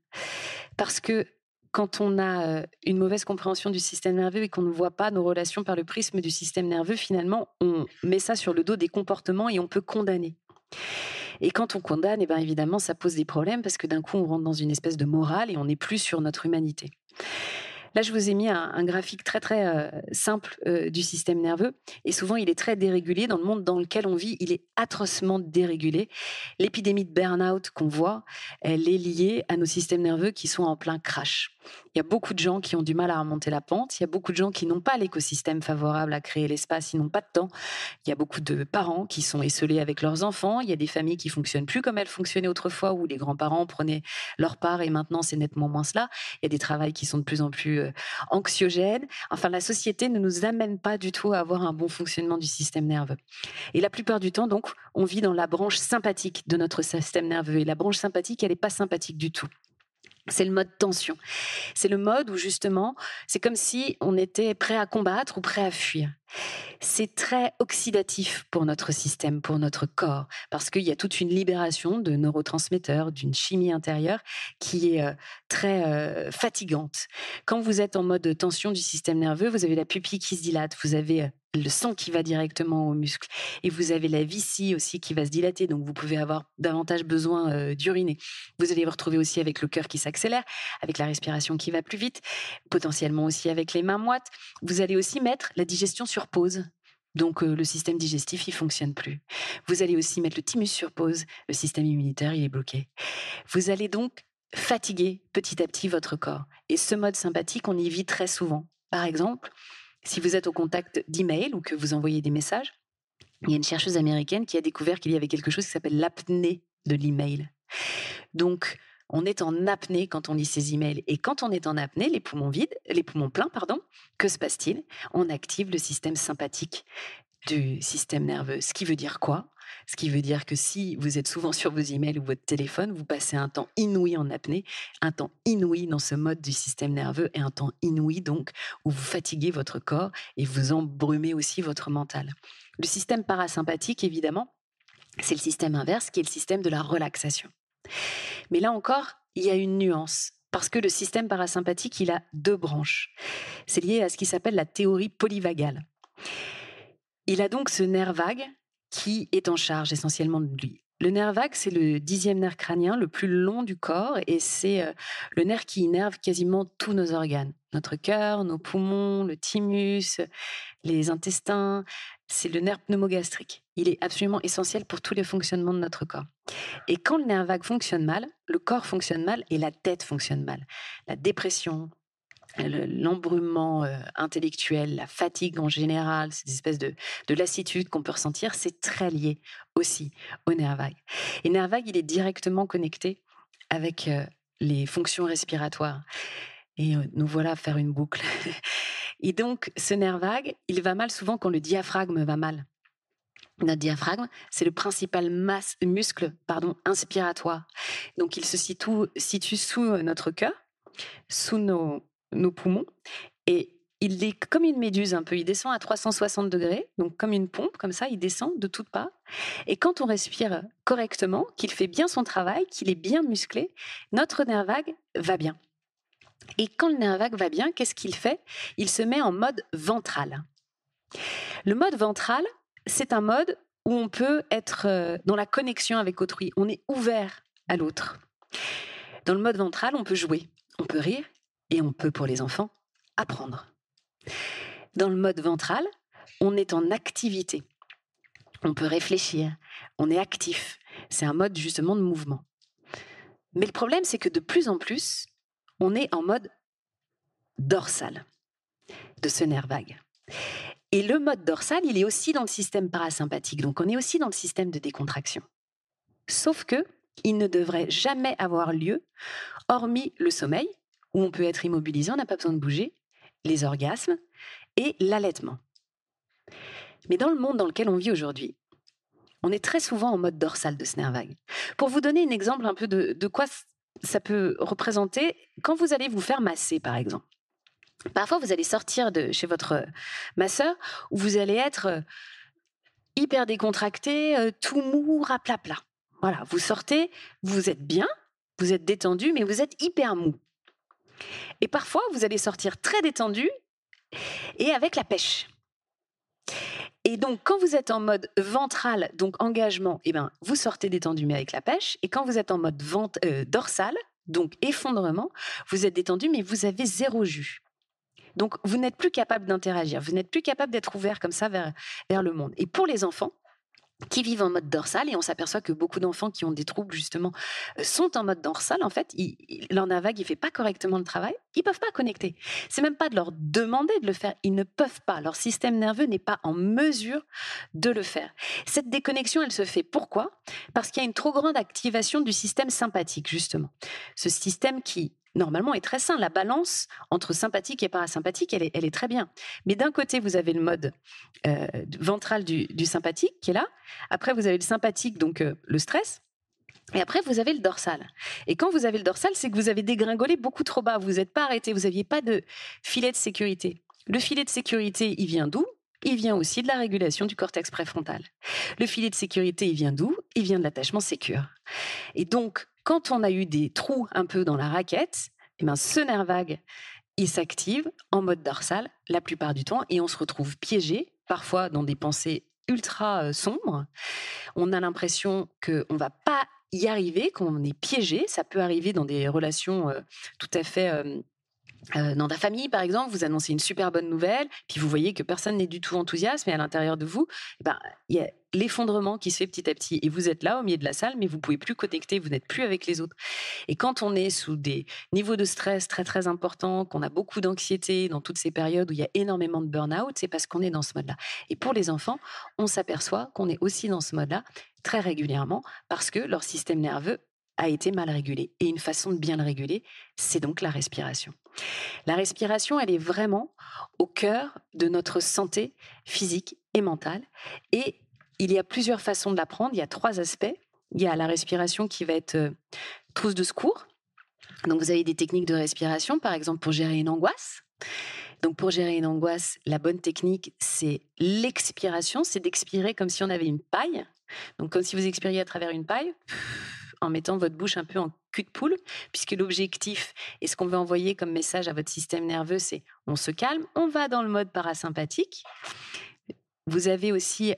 Parce que quand on a euh, une mauvaise compréhension du système nerveux et qu'on ne voit pas nos relations par le prisme du système nerveux, finalement, on met ça sur le dos des comportements et on peut condamner. Et quand on condamne, eh bien évidemment, ça pose des problèmes parce que d'un coup, on rentre dans une espèce de morale et on n'est plus sur notre humanité. Là, je vous ai mis un, graphique très très euh, simple euh, du système nerveux. Et souvent, il est très dérégulé. Dans le monde dans lequel on vit, il est atrocement dérégulé. L'épidémie de burn-out qu'on voit, elle est liée à nos systèmes nerveux qui sont en plein crash. Il y a beaucoup de gens qui ont du mal à remonter la pente. Il y a beaucoup de gens qui n'ont pas l'écosystème favorable à créer l'espace. Ils n'ont pas de temps. Il y a beaucoup de parents qui sont esselés avec leurs enfants. Il y a des familles qui fonctionnent plus comme elles fonctionnaient autrefois, où les grands-parents prenaient leur part et maintenant c'est nettement moins cela. Il y a des travails qui sont de plus en plus euh, anxiogènes. Enfin, la société ne nous amène pas du tout à avoir un bon fonctionnement du système nerveux. Et la plupart du temps, donc, on vit dans la branche sympathique de notre système nerveux. Et la branche sympathique, elle n'est pas sympathique du tout c'est le mode tension. C'est le mode où justement, c'est comme si on était prêt à combattre ou prêt à fuir. C'est très oxydatif pour notre système, pour notre corps, parce qu'il y a toute une libération de neurotransmetteurs, d'une chimie intérieure qui est euh, très euh, fatigante. Quand vous êtes en mode tension du système nerveux, vous avez la pupille qui se dilate, vous avez euh, le sang qui va directement aux muscles. Et vous avez la vessie aussi qui va se dilater, donc vous pouvez avoir davantage besoin euh, d'uriner. Vous allez vous retrouver aussi avec le cœur qui s'accélère, avec la respiration qui va plus vite, potentiellement aussi avec les mains moites. Vous allez aussi mettre la digestion sur pause. Donc euh, le système digestif, il fonctionne plus. Vous allez aussi mettre le thymus sur pause, le système immunitaire, il est bloqué. Vous allez donc fatiguer petit à petit votre corps. Et ce mode sympathique, on y vit très souvent. Par exemple, si vous êtes au contact d'email ou que vous envoyez des messages, il y a une chercheuse américaine qui a découvert qu'il y avait quelque chose qui s'appelle l'apnée de l'email. Donc, on est en apnée quand on lit ses emails. Et quand on est en apnée, les poumons vides, les poumons pleins, pardon, que se passe-t-il? On active le système sympathique du système nerveux. Ce qui veut dire quoi? Ce qui veut dire que si vous êtes souvent sur vos emails ou votre téléphone, vous passez un temps inouï en apnée, un temps inouï dans ce mode du système nerveux et un temps inouï donc où vous fatiguez votre corps et vous embrumez aussi votre mental. Le système parasympathique, évidemment, c'est le système inverse qui est le système de la relaxation. Mais là encore, il y a une nuance. Parce que le système parasympathique, il a deux branches. C'est lié à ce qui s'appelle la théorie polyvagale. Il a donc ce nerf vague qui est en charge essentiellement de lui. Le nerf vague, c'est le dixième nerf crânien, le plus long du corps, et c'est euh, le nerf qui innerve quasiment tous nos organes. Notre cœur, nos poumons, le thymus, les intestins. C'est le nerf pneumogastrique. Il est absolument essentiel pour tous les fonctionnements de notre corps. Et quand le nerf vague fonctionne mal, le corps fonctionne mal et la tête fonctionne mal. La dépression, l'embrumement euh, intellectuel, la fatigue en général, cette espèce de, de lassitude qu'on peut ressentir, c'est très lié aussi au nerf vague. Et nerf vague, il est directement connecté avec euh, les fonctions respiratoires. Et euh, nous voilà à faire une boucle. Et donc, ce nerf vague, il va mal souvent quand le diaphragme va mal. Notre diaphragme, c'est le principal muscle inspiratoire. Donc, il se situe sous notre cœur, sous nos, nos poumons. Et il est comme une méduse un peu. Il descend à 360 degrés, donc comme une pompe, comme ça, il descend de toutes parts. Et quand on respire correctement, qu'il fait bien son travail, qu'il est bien musclé, notre nerf vague va bien. Et quand le nerf vague va bien, qu'est-ce qu'il fait? Il se met en mode ventral. Le mode ventral, c'est un mode où on peut être euh, dans la connexion avec autrui. On est ouvert à l'autre. Dans le mode ventral, on peut jouer, on peut rire, et on peut, pour les enfants, apprendre. Dans le mode ventral, on est en activité. On peut réfléchir, on est actif. C'est un mode justement de mouvement. Mais le problème, c'est que de plus en plus, on est en mode dorsal de ce nerf vague. Et le mode dorsal, il est aussi dans le système parasympathique. Donc on est aussi dans le système de décontraction. Sauf que il ne devrait jamais avoir lieu, hormis le sommeil, où on peut être immobilisé, on n'a pas besoin de bouger, les orgasmes et l'allaitement. Mais dans le monde dans lequel on vit aujourd'hui, on est très souvent en mode dorsal de vague. Pour vous donner un exemple un peu de, de quoi ça peut représenter, quand vous allez vous faire masser, par exemple. Parfois, vous allez sortir de chez votre masseur où vous allez être euh, hyper décontracté, euh, tout mou, raplapla. Voilà, vous sortez, vous êtes bien, vous êtes détendu, mais vous êtes hyper mou. Et parfois, vous allez sortir très détendu et avec la pêche. Et donc, quand vous êtes en mode ventral, donc engagement, eh ben, vous sortez détendu mais avec la pêche. Et quand vous êtes en mode euh, dorsal, donc effondrement, vous êtes détendu mais vous avez zéro jus. Donc, vous n'êtes plus capable d'interagir, vous n'êtes plus capable d'être ouvert comme ça vers le monde. Et pour les enfants, qui vivent en mode dorsal et on s'aperçoit que beaucoup d'enfants qui ont des troubles justement euh, sont en mode dorsal en fait ils, leur vague il fait pas correctement le travail ils peuvent pas connecter. C'est même pas de leur demander de le faire ils ne peuvent pas. Leur système nerveux n'est pas en mesure de le faire. Cette déconnexion elle se fait pourquoi? Parce qu'il y a une trop grande activation du système sympathique justement. Ce système qui normalement est très sain. La balance entre sympathique et parasympathique, elle est, très bien. Mais d'un côté, vous avez le mode euh, ventral du, sympathique qui est là. Après, vous avez le sympathique, donc euh, le stress. Et après, vous avez le dorsal. Et quand vous avez le dorsal, c'est que vous avez dégringolé beaucoup trop bas. Vous n'êtes pas arrêté. Vous n'aviez pas de filet de sécurité. Le filet de sécurité, il vient d'où? Il vient aussi de la régulation du cortex préfrontal. Le filet de sécurité, il vient d'où? Il vient de l'attachement sécure. Et donc, quand on a eu des trous un peu dans la raquette, eh ben, ce nerf vague, il s'active en mode dorsal la plupart du temps et on se retrouve piégé, parfois dans des pensées ultra euh, sombres. On a l'impression qu'on va pas y arriver, qu'on est piégé. Ça peut arriver dans des relations euh, tout à fait euh, dans ta famille, par exemple, vous annoncez une super bonne nouvelle, puis vous voyez que personne n'est du tout enthousiaste, mais à l'intérieur de vous, eh ben, il y a l'effondrement qui se fait petit à petit. Et vous êtes là au milieu de la salle, mais vous pouvez plus connecter, vous n'êtes plus avec les autres. Et quand on est sous des niveaux de stress très très importants, qu'on a beaucoup d'anxiété dans toutes ces périodes où il y a énormément de burn-out, c'est parce qu'on est dans ce mode-là. Et pour les enfants, on s'aperçoit qu'on est aussi dans ce mode-là très régulièrement parce que leur système nerveux a été mal régulé. Et une façon de bien le réguler, c'est donc la respiration. La respiration, elle est vraiment au cœur de notre santé physique et mentale. Et il y a plusieurs façons de l'apprendre. Il y a trois aspects. Il y a la respiration qui va être euh, trousse de secours. Donc vous avez des techniques de respiration, par exemple pour gérer une angoisse. Donc pour gérer une angoisse, la bonne technique, c'est l'expiration, c'est d'expirer comme si on avait une paille. Donc comme si vous expiriez à travers une paille en mettant votre bouche un peu en cul de poule, puisque l'objectif et ce qu'on veut envoyer comme message à votre système nerveux, c'est on se calme, on va dans le mode parasympathique. Vous avez aussi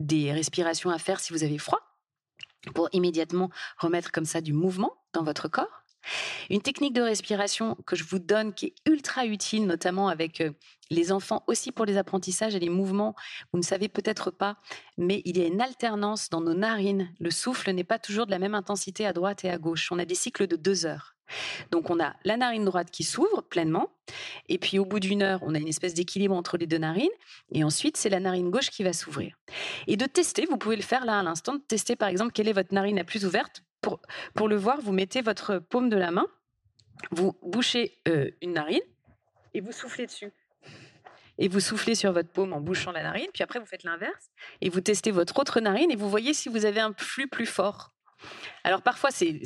des respirations à faire si vous avez froid, pour immédiatement remettre comme ça du mouvement dans votre corps. Une technique de respiration que je vous donne qui est ultra utile, notamment avec les enfants, aussi pour les apprentissages et les mouvements, vous ne savez peut-être pas, mais il y a une alternance dans nos narines. Le souffle n'est pas toujours de la même intensité à droite et à gauche. On a des cycles de deux heures. Donc on a la narine droite qui s'ouvre pleinement, et puis au bout d'une heure, on a une espèce d'équilibre entre les deux narines, et ensuite c'est la narine gauche qui va s'ouvrir. Et de tester, vous pouvez le faire là à l'instant, de tester par exemple quelle est votre narine la plus ouverte pour, le voir, vous mettez votre paume de la main, vous bouchez euh, une narine et vous soufflez dessus. Et vous soufflez sur votre paume en bouchant la narine, puis après vous faites l'inverse et vous testez votre autre narine et vous voyez si vous avez un flux plus fort. Alors parfois c'est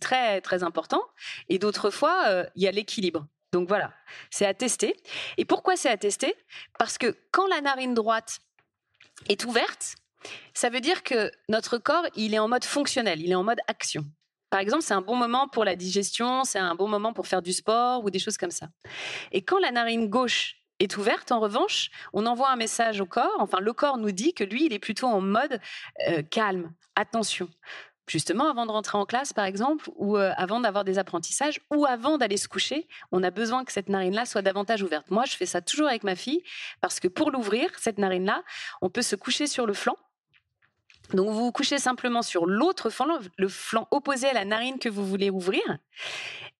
très très important et d'autres fois euh, il y a l'équilibre. Donc voilà, c'est à tester. Et pourquoi c'est à tester? Parce que quand la narine droite est ouverte, ça veut dire que notre corps, il est en mode fonctionnel, il est en mode action. Par exemple, c'est un bon moment pour la digestion, c'est un bon moment pour faire du sport ou des choses comme ça. Et quand la narine gauche est ouverte, en revanche, on envoie un message au corps, enfin le corps nous dit que lui, il est plutôt en mode euh, calme, attention. Justement, avant de rentrer en classe, par exemple, ou euh, avant d'avoir des apprentissages, ou avant d'aller se coucher, on a besoin que cette narine-là soit davantage ouverte. Moi, je fais ça toujours avec ma fille, parce que pour l'ouvrir, cette narine-là, on peut se coucher sur le flanc, donc vous vous couchez simplement sur l'autre flanc, le flanc opposé à la narine que vous voulez ouvrir,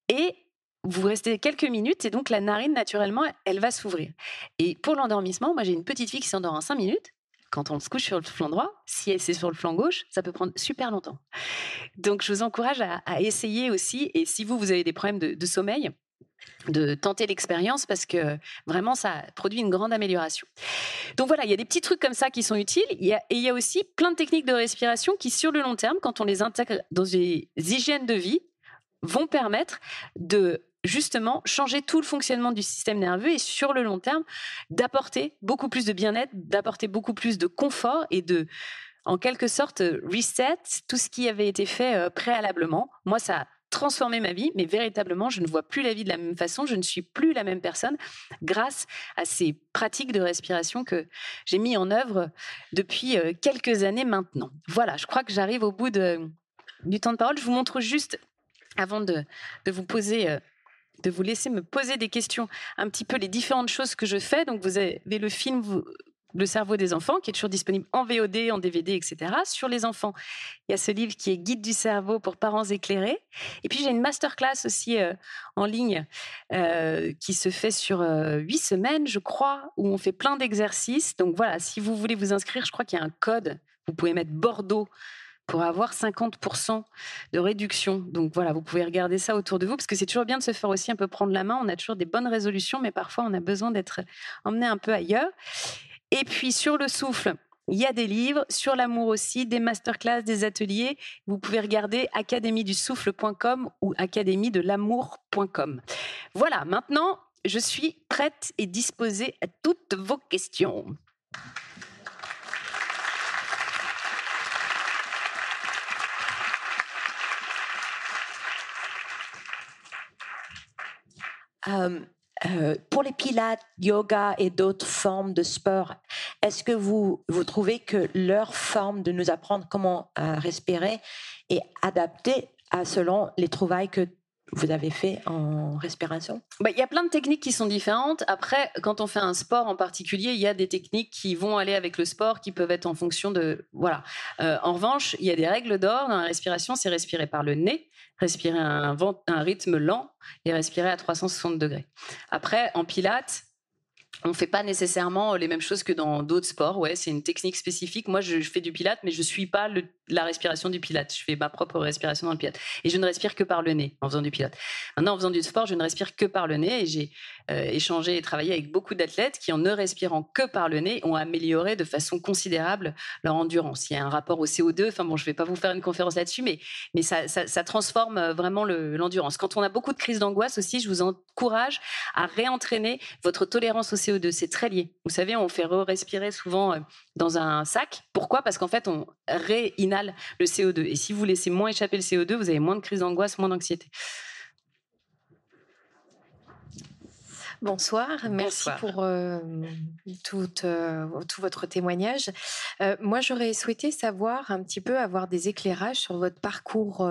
et vous restez quelques minutes, et donc la narine, naturellement, elle va s'ouvrir. Et pour l'endormissement, moi j'ai une petite fille qui s'endort en 5 minutes. Quand on se couche sur le flanc droit, si c'est sur le flanc gauche, ça peut prendre super longtemps. Donc je vous encourage à, essayer aussi, et si vous, vous avez des problèmes de sommeil, de tenter l'expérience parce que vraiment ça produit une grande amélioration. Donc voilà, il y a des petits trucs comme ça qui sont utiles. et il y a aussi plein de techniques de respiration qui, sur le long terme, quand on les intègre dans des hygiènes de vie, vont permettre de justement changer tout le fonctionnement du système nerveux et sur le long terme d'apporter beaucoup plus de bien-être, d'apporter beaucoup plus de confort et de en quelque sorte reset tout ce qui avait été fait euh, préalablement. Moi, ça transformé ma vie, mais véritablement, je ne vois plus la vie de la même façon, je ne suis plus la même personne grâce à ces pratiques de respiration que j'ai mis en œuvre depuis euh, quelques années maintenant. Voilà, je crois que j'arrive au bout du temps de parole. Je vous montre juste, avant de, de vous poser... Euh, de vous laisser me poser des questions, un petit peu les différentes choses que je fais. Donc, vous avez le film, le cerveau des enfants, qui est toujours disponible en VOD, en DVD, etc. Sur les enfants, il y a ce livre qui est Guide du cerveau pour parents éclairés. Et puis j'ai une masterclass aussi euh, en ligne euh, qui se fait sur euh, huit semaines, je crois, où on fait plein d'exercices. Donc voilà, si vous voulez vous inscrire, je crois qu'il y a un code. Vous pouvez mettre Bordeaux pour avoir 50% de réduction. Donc voilà, vous pouvez regarder ça autour de vous, parce que c'est toujours bien de se faire aussi un peu prendre la main. On a toujours des bonnes résolutions, mais parfois on a besoin d'être emmené un peu ailleurs. Et puis sur le souffle, Il y a des livres sur l'amour aussi, des masterclass, des ateliers. Vous pouvez regarder académie-du-souffle.com ou académie-de-l'amour.com. Voilà, maintenant, je suis prête et disposée à toutes vos questions. Euh, euh, pour les pilates, yoga et d'autres formes de sport, est-ce que vous, vous trouvez que leur forme de nous apprendre comment euh, respirer est adaptée à selon les trouvailles que vous avez fait en respiration? Bah, Il y a plein de techniques qui sont différentes. Après, quand on fait un sport en particulier, il y a des techniques qui vont aller avec le sport, qui peuvent être en fonction de... Voilà. en revanche, il y a des règles d'or dans la respiration, c'est respirer par le nez respirer un, un rythme lent et respirer à 360 degrés. Après, en pilates, on fait pas nécessairement les mêmes choses que dans d'autres sports. Ouais, c'est une technique spécifique. Moi, je, fais du pilate, mais je suis pas la respiration du pilate. Je fais ma propre respiration dans le pilate. Et je ne respire que par le nez en faisant du pilate. Maintenant, en faisant du sport, je ne respire que par le nez. Et j'ai euh, échangé et travaillé avec beaucoup d'athlètes qui, en ne respirant que par le nez, ont amélioré de façon considérable leur endurance. Il y a un rapport au CO2. Enfin bon, je ne vais pas vous faire une conférence là-dessus, mais, mais ça, transforme euh, vraiment l'endurance. Quand on a beaucoup de crises d'angoisse aussi, je vous encourage à réentraîner votre tolérance au CO2. C'est très lié. Vous savez, on fait re-respirer souvent euh, dans un sac. Pourquoi? Parce qu'en fait, on réinhale le CO2. Et si vous laissez moins échapper le CO2, vous avez moins de crises d'angoisse, moins d'anxiété. Bonsoir, merci pour euh, tout, euh, tout, votre témoignage. Euh, moi, j'aurais souhaité savoir un petit peu, avoir des éclairages sur votre parcours,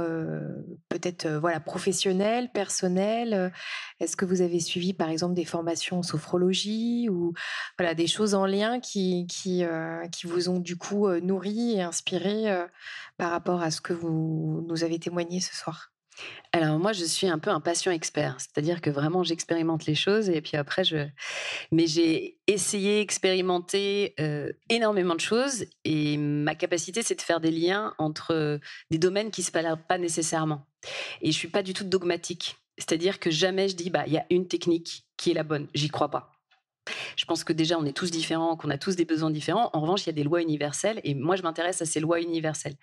peut-être voilà professionnel, personnel. Est-ce que vous avez suivi, par exemple, des formations en sophrologie ou voilà des choses en lien qui qui, qui vous ont du coup nourri et inspiré par rapport à ce que vous nous avez témoigné ce soir? Alors moi, je suis un peu un patient expert, c'est-à-dire que vraiment j'expérimente les choses et puis après je. Mais j'ai essayé, expérimenté euh, énormément de choses et ma capacité, c'est de faire des liens entre des domaines qui se parlent pas nécessairement. Et je suis pas du tout dogmatique, c'est-à-dire que jamais je dis bah il y a une technique qui est la bonne. J'y crois pas. Pense que déjà, on est tous différents, qu'on a tous des besoins différents. En revanche, il y a des lois universelles et moi, je m'intéresse à ces lois universelles.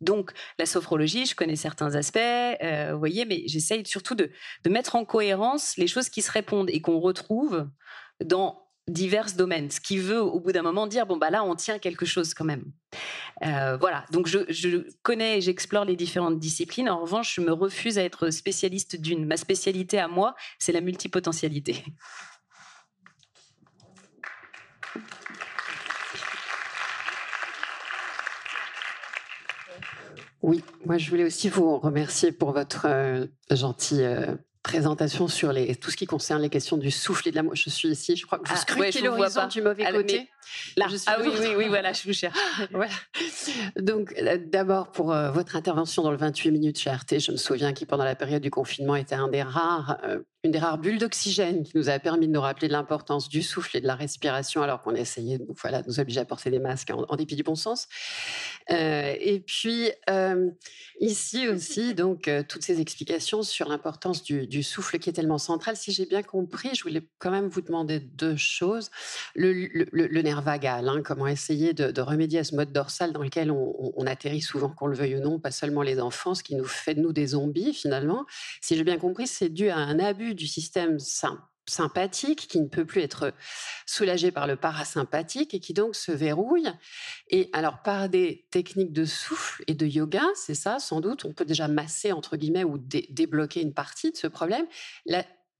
Donc, la sophrologie, je connais certains aspects, euh, vous voyez, mais j'essaye surtout de, mettre en cohérence les choses qui se répondent et qu'on retrouve dans divers domaines, ce qui veut au bout d'un moment dire bon bah là on tient quelque chose quand même. Euh, voilà, donc je connais et j'explore les différentes disciplines. En revanche, je me refuse à être spécialiste d'une. Ma spécialité à moi, c'est la multipotentialité. Oui, moi je voulais aussi vous remercier pour votre euh, gentille euh, présentation sur les, tout ce qui concerne les questions du souffle et de l'amour. Je suis ici, je crois que je ah, ouais, l'horizon du mauvais côté. Là. ah oui, oui, oui, voilà, je vous cherche. voilà. Donc, euh, d'abord, pour votre intervention dans le 28 minutes chez RT, je me souviens qui, pendant la période du confinement, était un des rares une des rares bulles d'oxygène qui nous a permis de nous rappeler de l'importance du souffle et de la respiration alors qu'on essayait de voilà, nous obliger à porter des masques en, dépit du bon sens. Euh, et puis euh, ici aussi, donc euh, toutes ces explications sur l'importance du, souffle qui est tellement central. Si j'ai bien compris, je voulais quand même vous demander deux choses. Le, nerf vagal, hein, comment essayer de, remédier à ce mode dorsal dans lequel on, on atterrit souvent, qu'on le veuille ou non, pas seulement les enfants, ce qui nous fait de nous des zombies finalement. Si j'ai bien compris, c'est dû à un abus du système sympathique qui ne peut plus être soulagé par le parasympathique et qui donc se verrouille. Et alors par des techniques de souffle et de yoga, c'est ça sans doute, on peut déjà masser entre guillemets ou débloquer une partie de ce problème.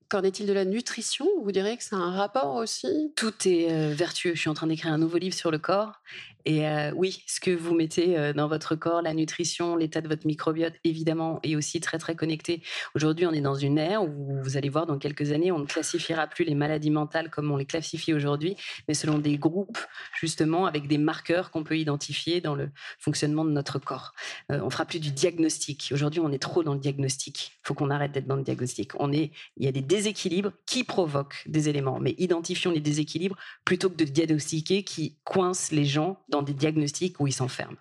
Qu'en est-il de la nutrition? Vous direz que c'est un rapport aussi? Tout est euh, vertueux. Je suis en train d'écrire un nouveau livre sur le corps et euh, oui, ce que vous mettez euh, dans votre corps, la nutrition, l'état de votre microbiote, évidemment, est aussi très très connecté. Aujourd'hui, on est dans une ère où vous allez voir dans quelques années, on ne classifiera plus les maladies mentales comme on les classifie aujourd'hui, mais selon des groupes justement avec des marqueurs qu'on peut identifier dans le fonctionnement de notre corps. Euh, on fera plus du diagnostic. Aujourd'hui, on est trop dans le diagnostic. Il faut qu'on arrête d'être dans le diagnostic. On est, il y a des déséquilibres qui provoquent des éléments, mais identifions les déséquilibres plutôt que de diagnostiquer qui coincent les gens dans des diagnostics où ils s'enferment.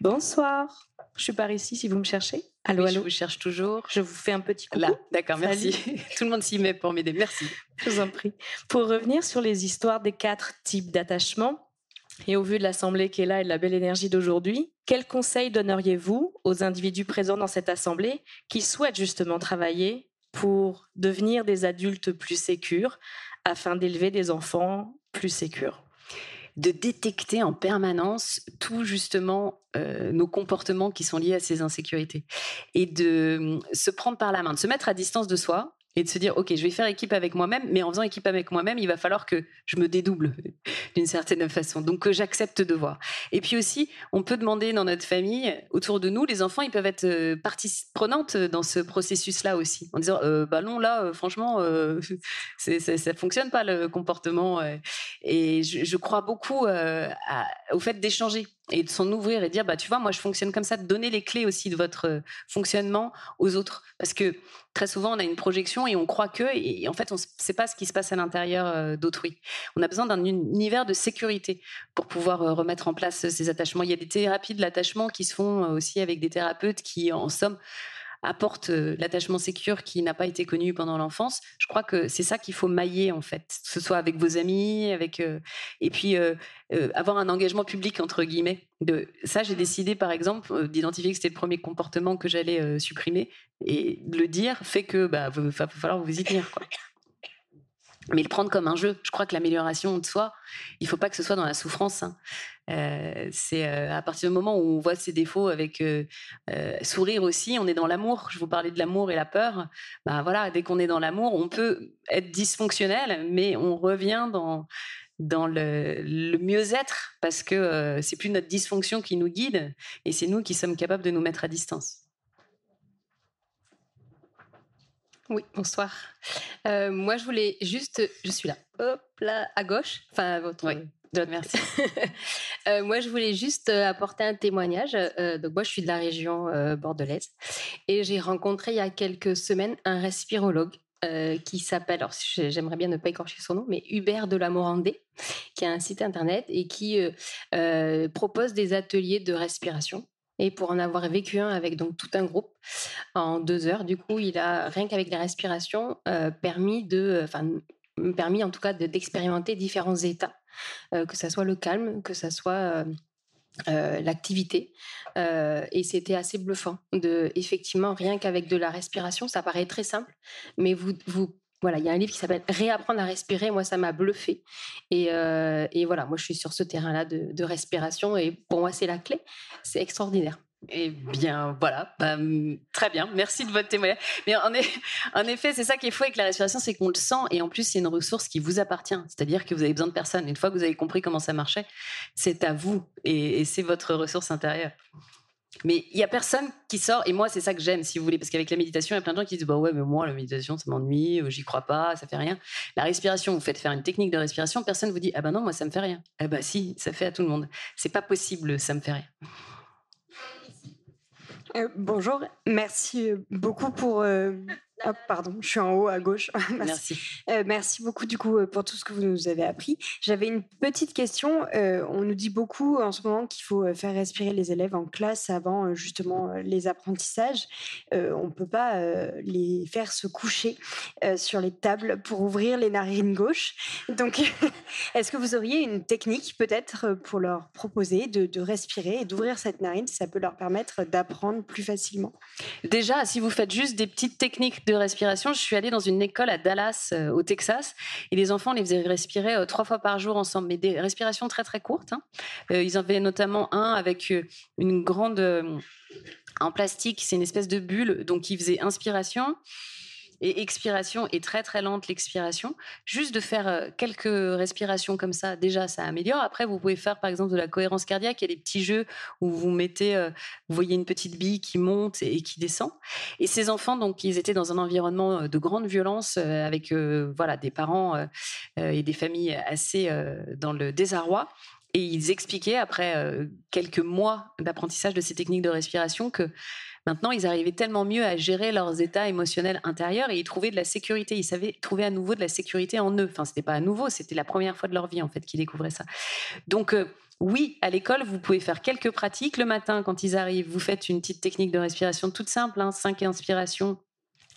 Bonsoir, je suis par ici si vous me cherchez. Allô, Oui, allô. Je vous cherche toujours. Je vous fais un petit coucou. Là, d'accord, merci. Tout le monde s'y met pour m'aider. Merci. Je vous en prie. Pour revenir sur les histoires des quatre types d'attachement, et au vu de l'assemblée qui est là et de la belle énergie d'aujourd'hui, quels conseils donneriez-vous aux individus présents dans cette assemblée qui souhaitent justement travailler pour devenir des adultes plus sécures afin d'élever des enfants plus sécures. De détecter en permanence tout justement euh, nos comportements qui sont liés à ces insécurités. Et de euh, se prendre par la main, de se mettre à distance de soi et de se dire ok je vais faire équipe avec moi-même mais en faisant équipe avec moi-même il va falloir que je me dédouble d'une certaine façon. Donc que j'accepte de voir. Et puis aussi on peut demander dans notre famille autour de nous les enfants ils peuvent être euh, partie prenante dans ce processus là aussi. En disant euh, bah non là euh, franchement euh, c'est- ça fonctionne pas le comportement et je, crois beaucoup au fait d'échanger et de s'en ouvrir et de dire bah tu vois moi je fonctionne comme ça de donner les clés aussi de votre fonctionnement aux autres. Parce que très souvent on a une projection et on croit que et en fait on ne sait pas ce qui se passe à l'intérieur euh, d'autrui. On a besoin d'un univers de sécurité pour pouvoir euh, remettre en place ces attachements. Il y a des thérapies de l'attachement qui se font euh, aussi avec des thérapeutes qui en somme apporte euh, l'attachement sécure qui n'a pas été connu pendant l'enfance. Je crois que c'est ça qu'il faut mailler en fait, que ce soit avec vos amis, avec euh, et puis euh, avoir un engagement public entre guillemets. De ça, j'ai décidé par exemple d'identifier que c'était le premier comportement que j'allais supprimer et de le dire fait que bah va, va falloir vous y tenir. Mais le prendre comme un jeu. Je crois que l'amélioration de soi, il faut pas que ce soit dans la souffrance. hein. Euh, c'est euh, à partir du moment où on voit ses défauts avec euh, sourire aussi, on est dans l'amour. Je vous parlais de l'amour et la peur. Bah voilà, dès qu'on est dans l'amour, on peut être dysfonctionnel, mais on revient dans dans le, le mieux-être parce que c'est plus notre dysfonction qui nous guide et c'est nous qui sommes capables de nous mettre à distance. Oui, bonsoir. Moi, je voulais juste, je suis là, hop là, à gauche, enfin à votre. de votre- Merci. Euh, moi, je voulais juste euh, apporter un témoignage. Euh, donc, moi, je suis de la région euh, bordelaise et j'ai rencontré il y a quelques semaines un respirologue qui s'appelle, alors j'ai- j'aimerais bien ne pas écorcher son nom, mais Hubert de la Morandée, qui a un site internet et qui propose des ateliers de respiration. Et pour en avoir vécu un avec donc tout un groupe en deux heures, du coup, il a rien qu'avec les respirations euh, permis de, enfin permis en tout cas de- d'expérimenter différents états, que ça soit le calme, que ça soit euh, euh, l'activité. Euh, et c'était assez bluffant. De, effectivement, rien qu'avec de la respiration, ça paraît très simple, mais vous, vous voilà, il y a un livre qui s'appelle Réapprendre à respirer. Moi, ça m'a bluffé. Et, euh, et voilà, moi, je suis sur ce terrain-là de, de respiration. Et pour moi, c'est la clé. C'est extraordinaire. Eh bien, voilà, Bah, hum, très bien. Merci de votre témoignage. Mais en, effet, c'est ça qui est fou avec la respiration, c'est qu'on le sent et en plus, c'est une ressource qui vous appartient. C'est-à-dire que vous avez besoin de personne. Une fois que vous avez compris comment ça marchait, c'est à vous et, c'est votre ressource intérieure. Mais il y a personne qui sort, et moi c'est ça que j'aime, si vous voulez, parce qu'avec la méditation, il y a plein de gens qui disent bah ouais, mais moi la méditation ça m'ennuie, euh, j'y crois pas, ça fait rien. La respiration, vous faites faire une technique de respiration, personne vous dit ah bah non moi ça me fait rien. Ah bah si, ça fait à tout le monde. C'est pas possible, ça me fait rien. Euh, bonjour, merci euh, beaucoup pour. euh, pardon, je suis en haut à gauche. Merci. Euh, merci beaucoup du coup euh, pour tout ce que vous nous avez appris. J'avais une petite question. Euh, on nous dit beaucoup en ce moment qu'il faut faire respirer les élèves en classe avant justement les apprentissages. Euh, on ne peut pas euh, les faire se coucher euh, sur les tables pour ouvrir les narines gauches. Donc, est-ce que vous auriez une technique peut-être pour leur proposer de, de respirer et d'ouvrir cette narine Ça peut leur permettre d'apprendre plus facilement? Déjà, si vous faites juste des petites techniques de respiration, je suis allée dans une école à Dallas, euh, au Texas, et les enfants les faisaient respirer euh, trois fois par jour ensemble, mais des respirations très très courtes. hein. Euh, ils en avaient notamment un avec une grande en plastique, c'est une espèce de bulle, donc ils faisaient inspiration. Et expiration et très très lente l'expiration. Juste de faire euh, quelques respirations comme ça, déjà ça améliore. Après, vous pouvez faire par exemple de la cohérence cardiaque. Il y a des petits jeux où vous mettez, euh, vous voyez une petite bille qui monte et qui descend. Et ces enfants, donc, ils étaient dans un environnement euh, de grande violence avec voilà des parents et des familles assez dans le désarroi. Et ils expliquaient, après quelques mois d'apprentissage de ces techniques de respiration, que maintenant, ils arrivaient tellement mieux à gérer leurs états émotionnels intérieurs et ils trouvaient de la sécurité. Ils savaient trouver à nouveau de la sécurité en eux. Enfin, c'était pas à nouveau, c'était la première fois de leur vie, en fait, qu'ils découvraient ça. Donc, euh, oui, à l'école, vous pouvez faire quelques pratiques. Le matin, quand ils arrivent, vous faites une petite technique de respiration toute simple, hein, cinq inspirations,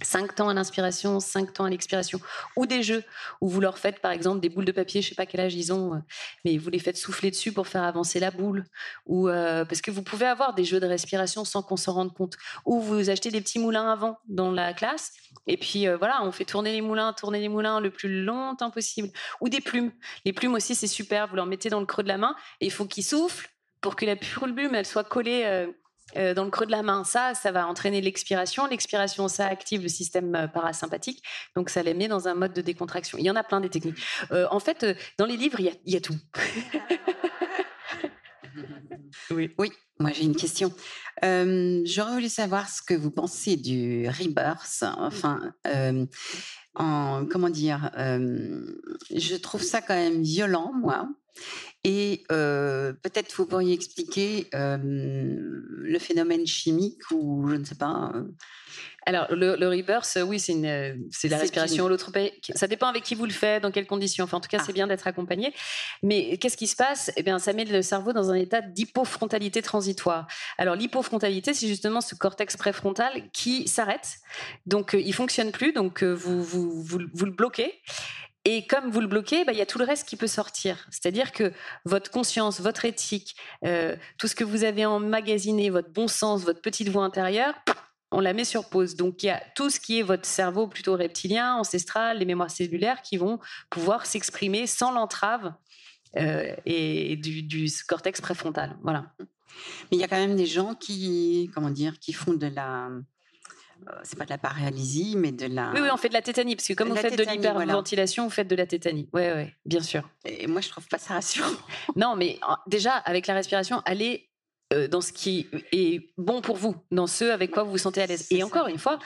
5 temps à l'inspiration, 5 temps à l'expiration, ou des jeux où vous leur faites par exemple des boules de papier, je sais pas quel âge ils ont, euh, mais vous les faites souffler dessus pour faire avancer la boule, ou euh, parce que vous pouvez avoir des jeux de respiration sans qu'on s'en rende compte, ou vous achetez des petits moulins avant dans la classe, et puis euh, voilà, on fait tourner les moulins, tourner les moulins le plus longtemps possible, ou des plumes. Les plumes aussi c'est super, vous leur mettez dans le creux de la main et il faut qu'ils soufflent pour que la plume elle soit collée dans le creux de la main. Ça, ça va entraîner l'expiration. L'expiration, ça active le système euh, parasympathique. Donc, ça les met dans un mode de décontraction. Il y en a plein des techniques. Euh, en fait, dans les livres, il y a, tout. oui. oui, moi j'ai une question. J'aurais voulu savoir ce que vous pensez du rebirth. Enfin, en, comment dire Je trouve ça quand même violent, moi. Et peut-être vous pourriez expliquer le phénomène chimique ou je ne sais pas. Alors, le, le rebirth, oui, c'est la respiration holotropique. Ça dépend avec qui vous le faites, dans quelles conditions. Enfin, en tout cas, c'est ah. bien d'être accompagné. Mais qu'est-ce qui se passe? Eh bien, ça met le cerveau dans un état d'hypofrontalité transitoire. Alors, l'hypofrontalité, c'est justement ce cortex préfrontal qui s'arrête. Donc, il fonctionne plus. Donc, vous, vous, vous, vous le bloquez. Et comme vous le bloquez, bah, il y a tout le reste qui peut sortir. C'est-à-dire que votre conscience, votre éthique, euh, tout ce que vous avez emmagasiné, votre bon sens, votre petite voix intérieure, on la met sur pause. Donc il y a tout ce qui est votre cerveau plutôt reptilien, ancestral, les mémoires cellulaires qui vont pouvoir s'exprimer sans l'entrave euh, et du, du, cortex préfrontal. Voilà. Mais il y a quand même des gens qui, comment dire, qui font de la c'est pas de la paralysie, mais de la. Oui, oui, on fait de la tétanie, parce que comme vous faites de l'hyperventilation, vous faites de la tétanie. Oui, oui, bien sûr. Et moi, je trouve pas ça rassurant. non, mais déjà, avec la respiration, allez euh, dans ce qui est bon pour vous, dans ce avec quoi vous vous sentez à l'aise. Et encore une fois,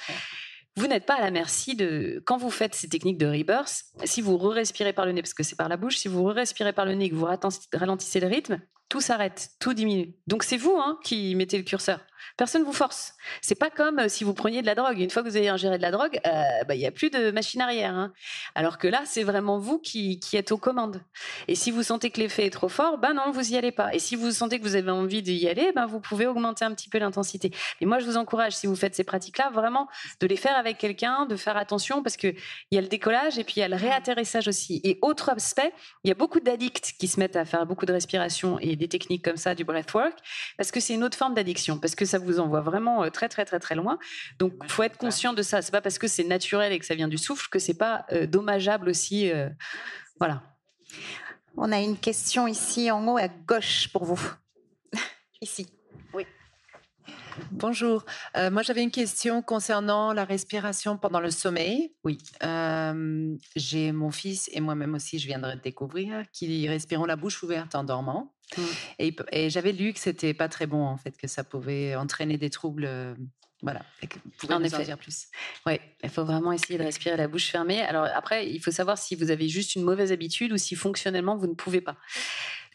vous n'êtes pas à la merci de. Quand vous faites ces techniques de rebirth, si vous re-respirez par le nez, parce que c'est par la bouche, si vous re-respirez par le nez et que vous ralentissez le rythme, tout s'arrête, tout diminue. Donc c'est vous hein, qui mettez le curseur. Personne vous force. C'est pas comme euh, si vous preniez de la drogue. Une fois que vous avez ingéré de la drogue, euh, bah, il n'y a plus de machine arrière. Hein. Alors que là, c'est vraiment vous qui, êtes aux commandes. Et si vous sentez que l'effet est trop fort, ben non, vous y allez pas. Et si vous sentez que vous avez envie d'y aller, ben vous pouvez augmenter un petit peu l'intensité. Et moi, je vous encourage, si vous faites ces pratiques-là, vraiment de les faire avec quelqu'un, de faire attention parce que il y a le décollage et puis il y a le réatterrissage aussi. Et autre aspect, il y a beaucoup d'addicts qui se mettent à faire beaucoup de respiration et des techniques comme ça, du breathwork, parce que c'est une autre forme d'addiction, parce que ça vous envoie vraiment euh, très très très très loin. Donc, il faut être conscient de ça. C'est pas parce que c'est naturel et que ça vient du souffle que c'est pas euh, dommageable aussi. Euh, voilà. On a une question ici en haut à gauche pour vous. ici. Bonjour. moi, j'avais une question concernant la respiration pendant le sommeil. Oui. J'ai mon fils et moi-même aussi, je viendrai de découvrir, qui respirons la bouche ouverte en dormant. Mmh. Et, j'avais lu que c'était pas très bon en fait, que ça pouvait entraîner des troubles. voilà, vous en effet. dire plus. Oui, il faut vraiment essayer de respirer la bouche fermée. Alors après, il faut savoir si vous avez juste une mauvaise habitude ou si fonctionnellement vous ne pouvez pas.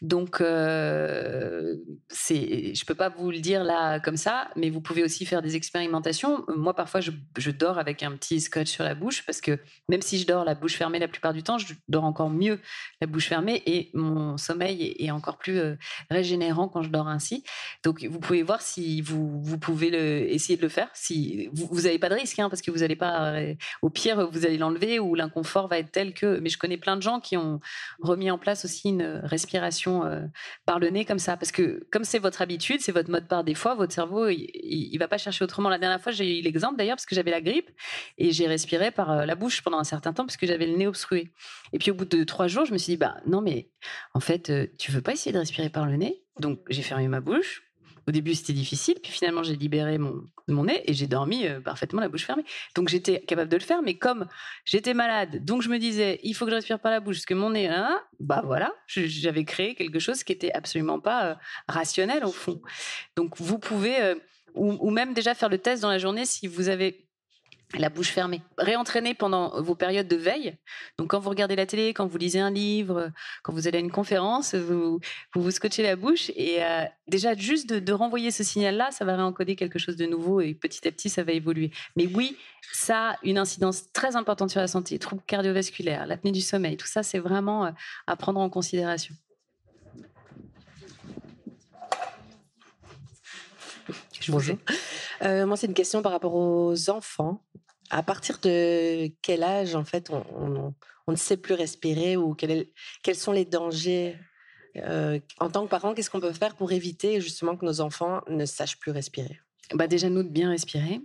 Donc, euh, c'est, je peux pas vous le dire là comme ça, mais vous pouvez aussi faire des expérimentations. Moi, parfois, je, dors avec un petit scotch sur la bouche parce que même si je dors la bouche fermée la plupart du temps, je dors encore mieux la bouche fermée et mon sommeil est, encore plus euh, régénérant quand je dors ainsi. Donc, vous pouvez voir si vous, pouvez essayer de le faire. Si vous n'avez pas de risque, hein, parce que vous n'allez pas, euh, au pire, vous allez l'enlever ou l'inconfort va être tel que. Mais je connais plein de gens qui ont remis en place aussi une respiration euh, par le nez comme ça. Parce que comme c'est votre habitude, c'est votre mode par défaut, votre cerveau, il, ne va pas chercher autrement. La dernière fois, j'ai eu l'exemple d'ailleurs parce que j'avais la grippe et j'ai respiré par euh, la bouche pendant un certain temps parce que j'avais le nez obstrué. Et puis au bout de trois jours, je me suis dit, bah non, mais en fait, euh, tu veux pas essayer de respirer par le nez? Donc j'ai fermé ma bouche au début, c'était difficile, puis finalement, j'ai libéré mon, nez et j'ai dormi euh, parfaitement la bouche fermée. Donc, j'étais capable de le faire, mais comme j'étais malade, donc je me disais, il faut que je respire par la bouche, parce que mon nez, hein, bah voilà, j'avais créé quelque chose qui était absolument pas euh, rationnel au fond. Donc, vous pouvez, euh, ou, même déjà faire le test dans la journée si vous avez la bouche fermée. Réentraîner pendant vos périodes de veille. Donc, quand vous regardez la télé, quand vous lisez un livre, quand vous allez à une conférence, vous vous, vous scotchez la bouche. Et euh, déjà, juste de, de renvoyer ce signal-là, ça va réencoder quelque chose de nouveau et petit à petit, ça va évoluer. Mais oui, ça a une incidence très importante sur la santé. Troubles cardiovasculaires, l'apnée du sommeil, tout ça, c'est vraiment euh, à prendre en considération. Bonjour. Euh, moi, c'est une question par rapport aux enfants. À partir de quel âge, en fait, on, on- on ne sait plus respirer ou quel est- quels sont les dangers euh, En tant que parent, qu'est-ce qu'on peut faire pour éviter justement que nos enfants ne sachent plus respirer? Bah déjà, nous, de bien respirer.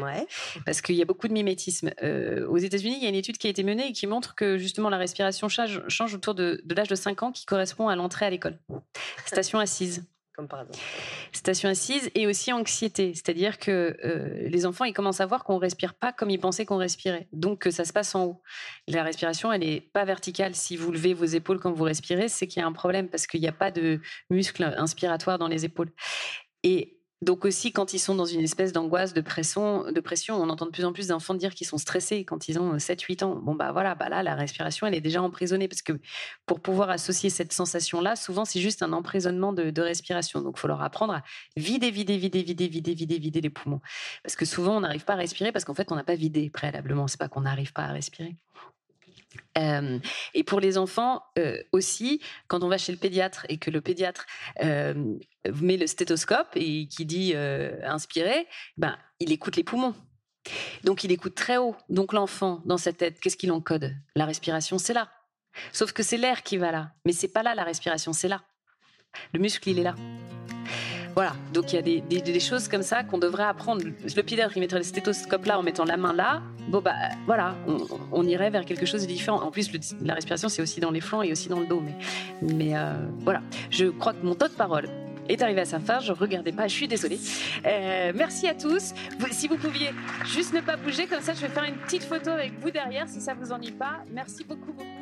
Ouais. Parce qu'il y a beaucoup de mimétisme. Euh, aux États-Unis, il y a une étude qui a été menée et qui montre que justement la respiration change, change autour de, de l'âge de 5 ans qui correspond à l'entrée à l'école. Station assise. Comme par hasard. Station assise et aussi anxiété. C'est-à-dire que euh, les enfants, ils commencent à voir qu'on respire pas comme ils pensaient qu'on respirait. Donc que ça se passe en haut. La respiration, elle n'est pas verticale. Si vous levez vos épaules quand vous respirez, c'est qu'il y a un problème parce qu'il n'y a pas de muscle inspiratoire dans les épaules. Et donc aussi, quand ils sont dans une espèce d'angoisse, de pression, de pression, on entend de plus en plus d'enfants dire qu'ils sont stressés quand ils ont 7-8 ans. Bon, bah voilà, bah là, la respiration, elle est déjà emprisonnée parce que pour pouvoir associer cette sensation-là, souvent, c'est juste un emprisonnement de, de respiration. Donc, il faut leur apprendre à vider, vider, vider, vider, vider, vider, vider les poumons. Parce que souvent, on n'arrive pas à respirer parce qu'en fait, on n'a pas vidé préalablement. C'est pas qu'on n'arrive pas à respirer. Et pour les enfants euh, aussi, quand on va chez le pédiatre et que le pédiatre met le stéthoscope et qui dit euh, inspirer, ben, il écoute les poumons. Donc il écoute très haut. Donc l'enfant, dans sa tête, qu'est-ce qu'il encode? La respiration, c'est là. Sauf que c'est l'air qui va là. Mais c'est pas là la respiration, c'est là. Le muscle, il est là. Voilà, donc il y a des, choses comme ça qu'on devrait apprendre. Le pédiatre, il mettrait le stéthoscope là en mettant la main là. Bon, bah voilà, on, irait vers quelque chose de différent. En plus, la respiration, c'est aussi dans les flancs et aussi dans le dos. Mais, euh, voilà, je crois que mon temps de parole est arrivé à sa fin. Je regardais pas, je suis désolée. Euh, merci à tous. Si vous pouviez juste ne pas bouger, comme ça, je vais faire une petite photo avec vous derrière si ça vous ennuie pas. Merci beaucoup, beaucoup.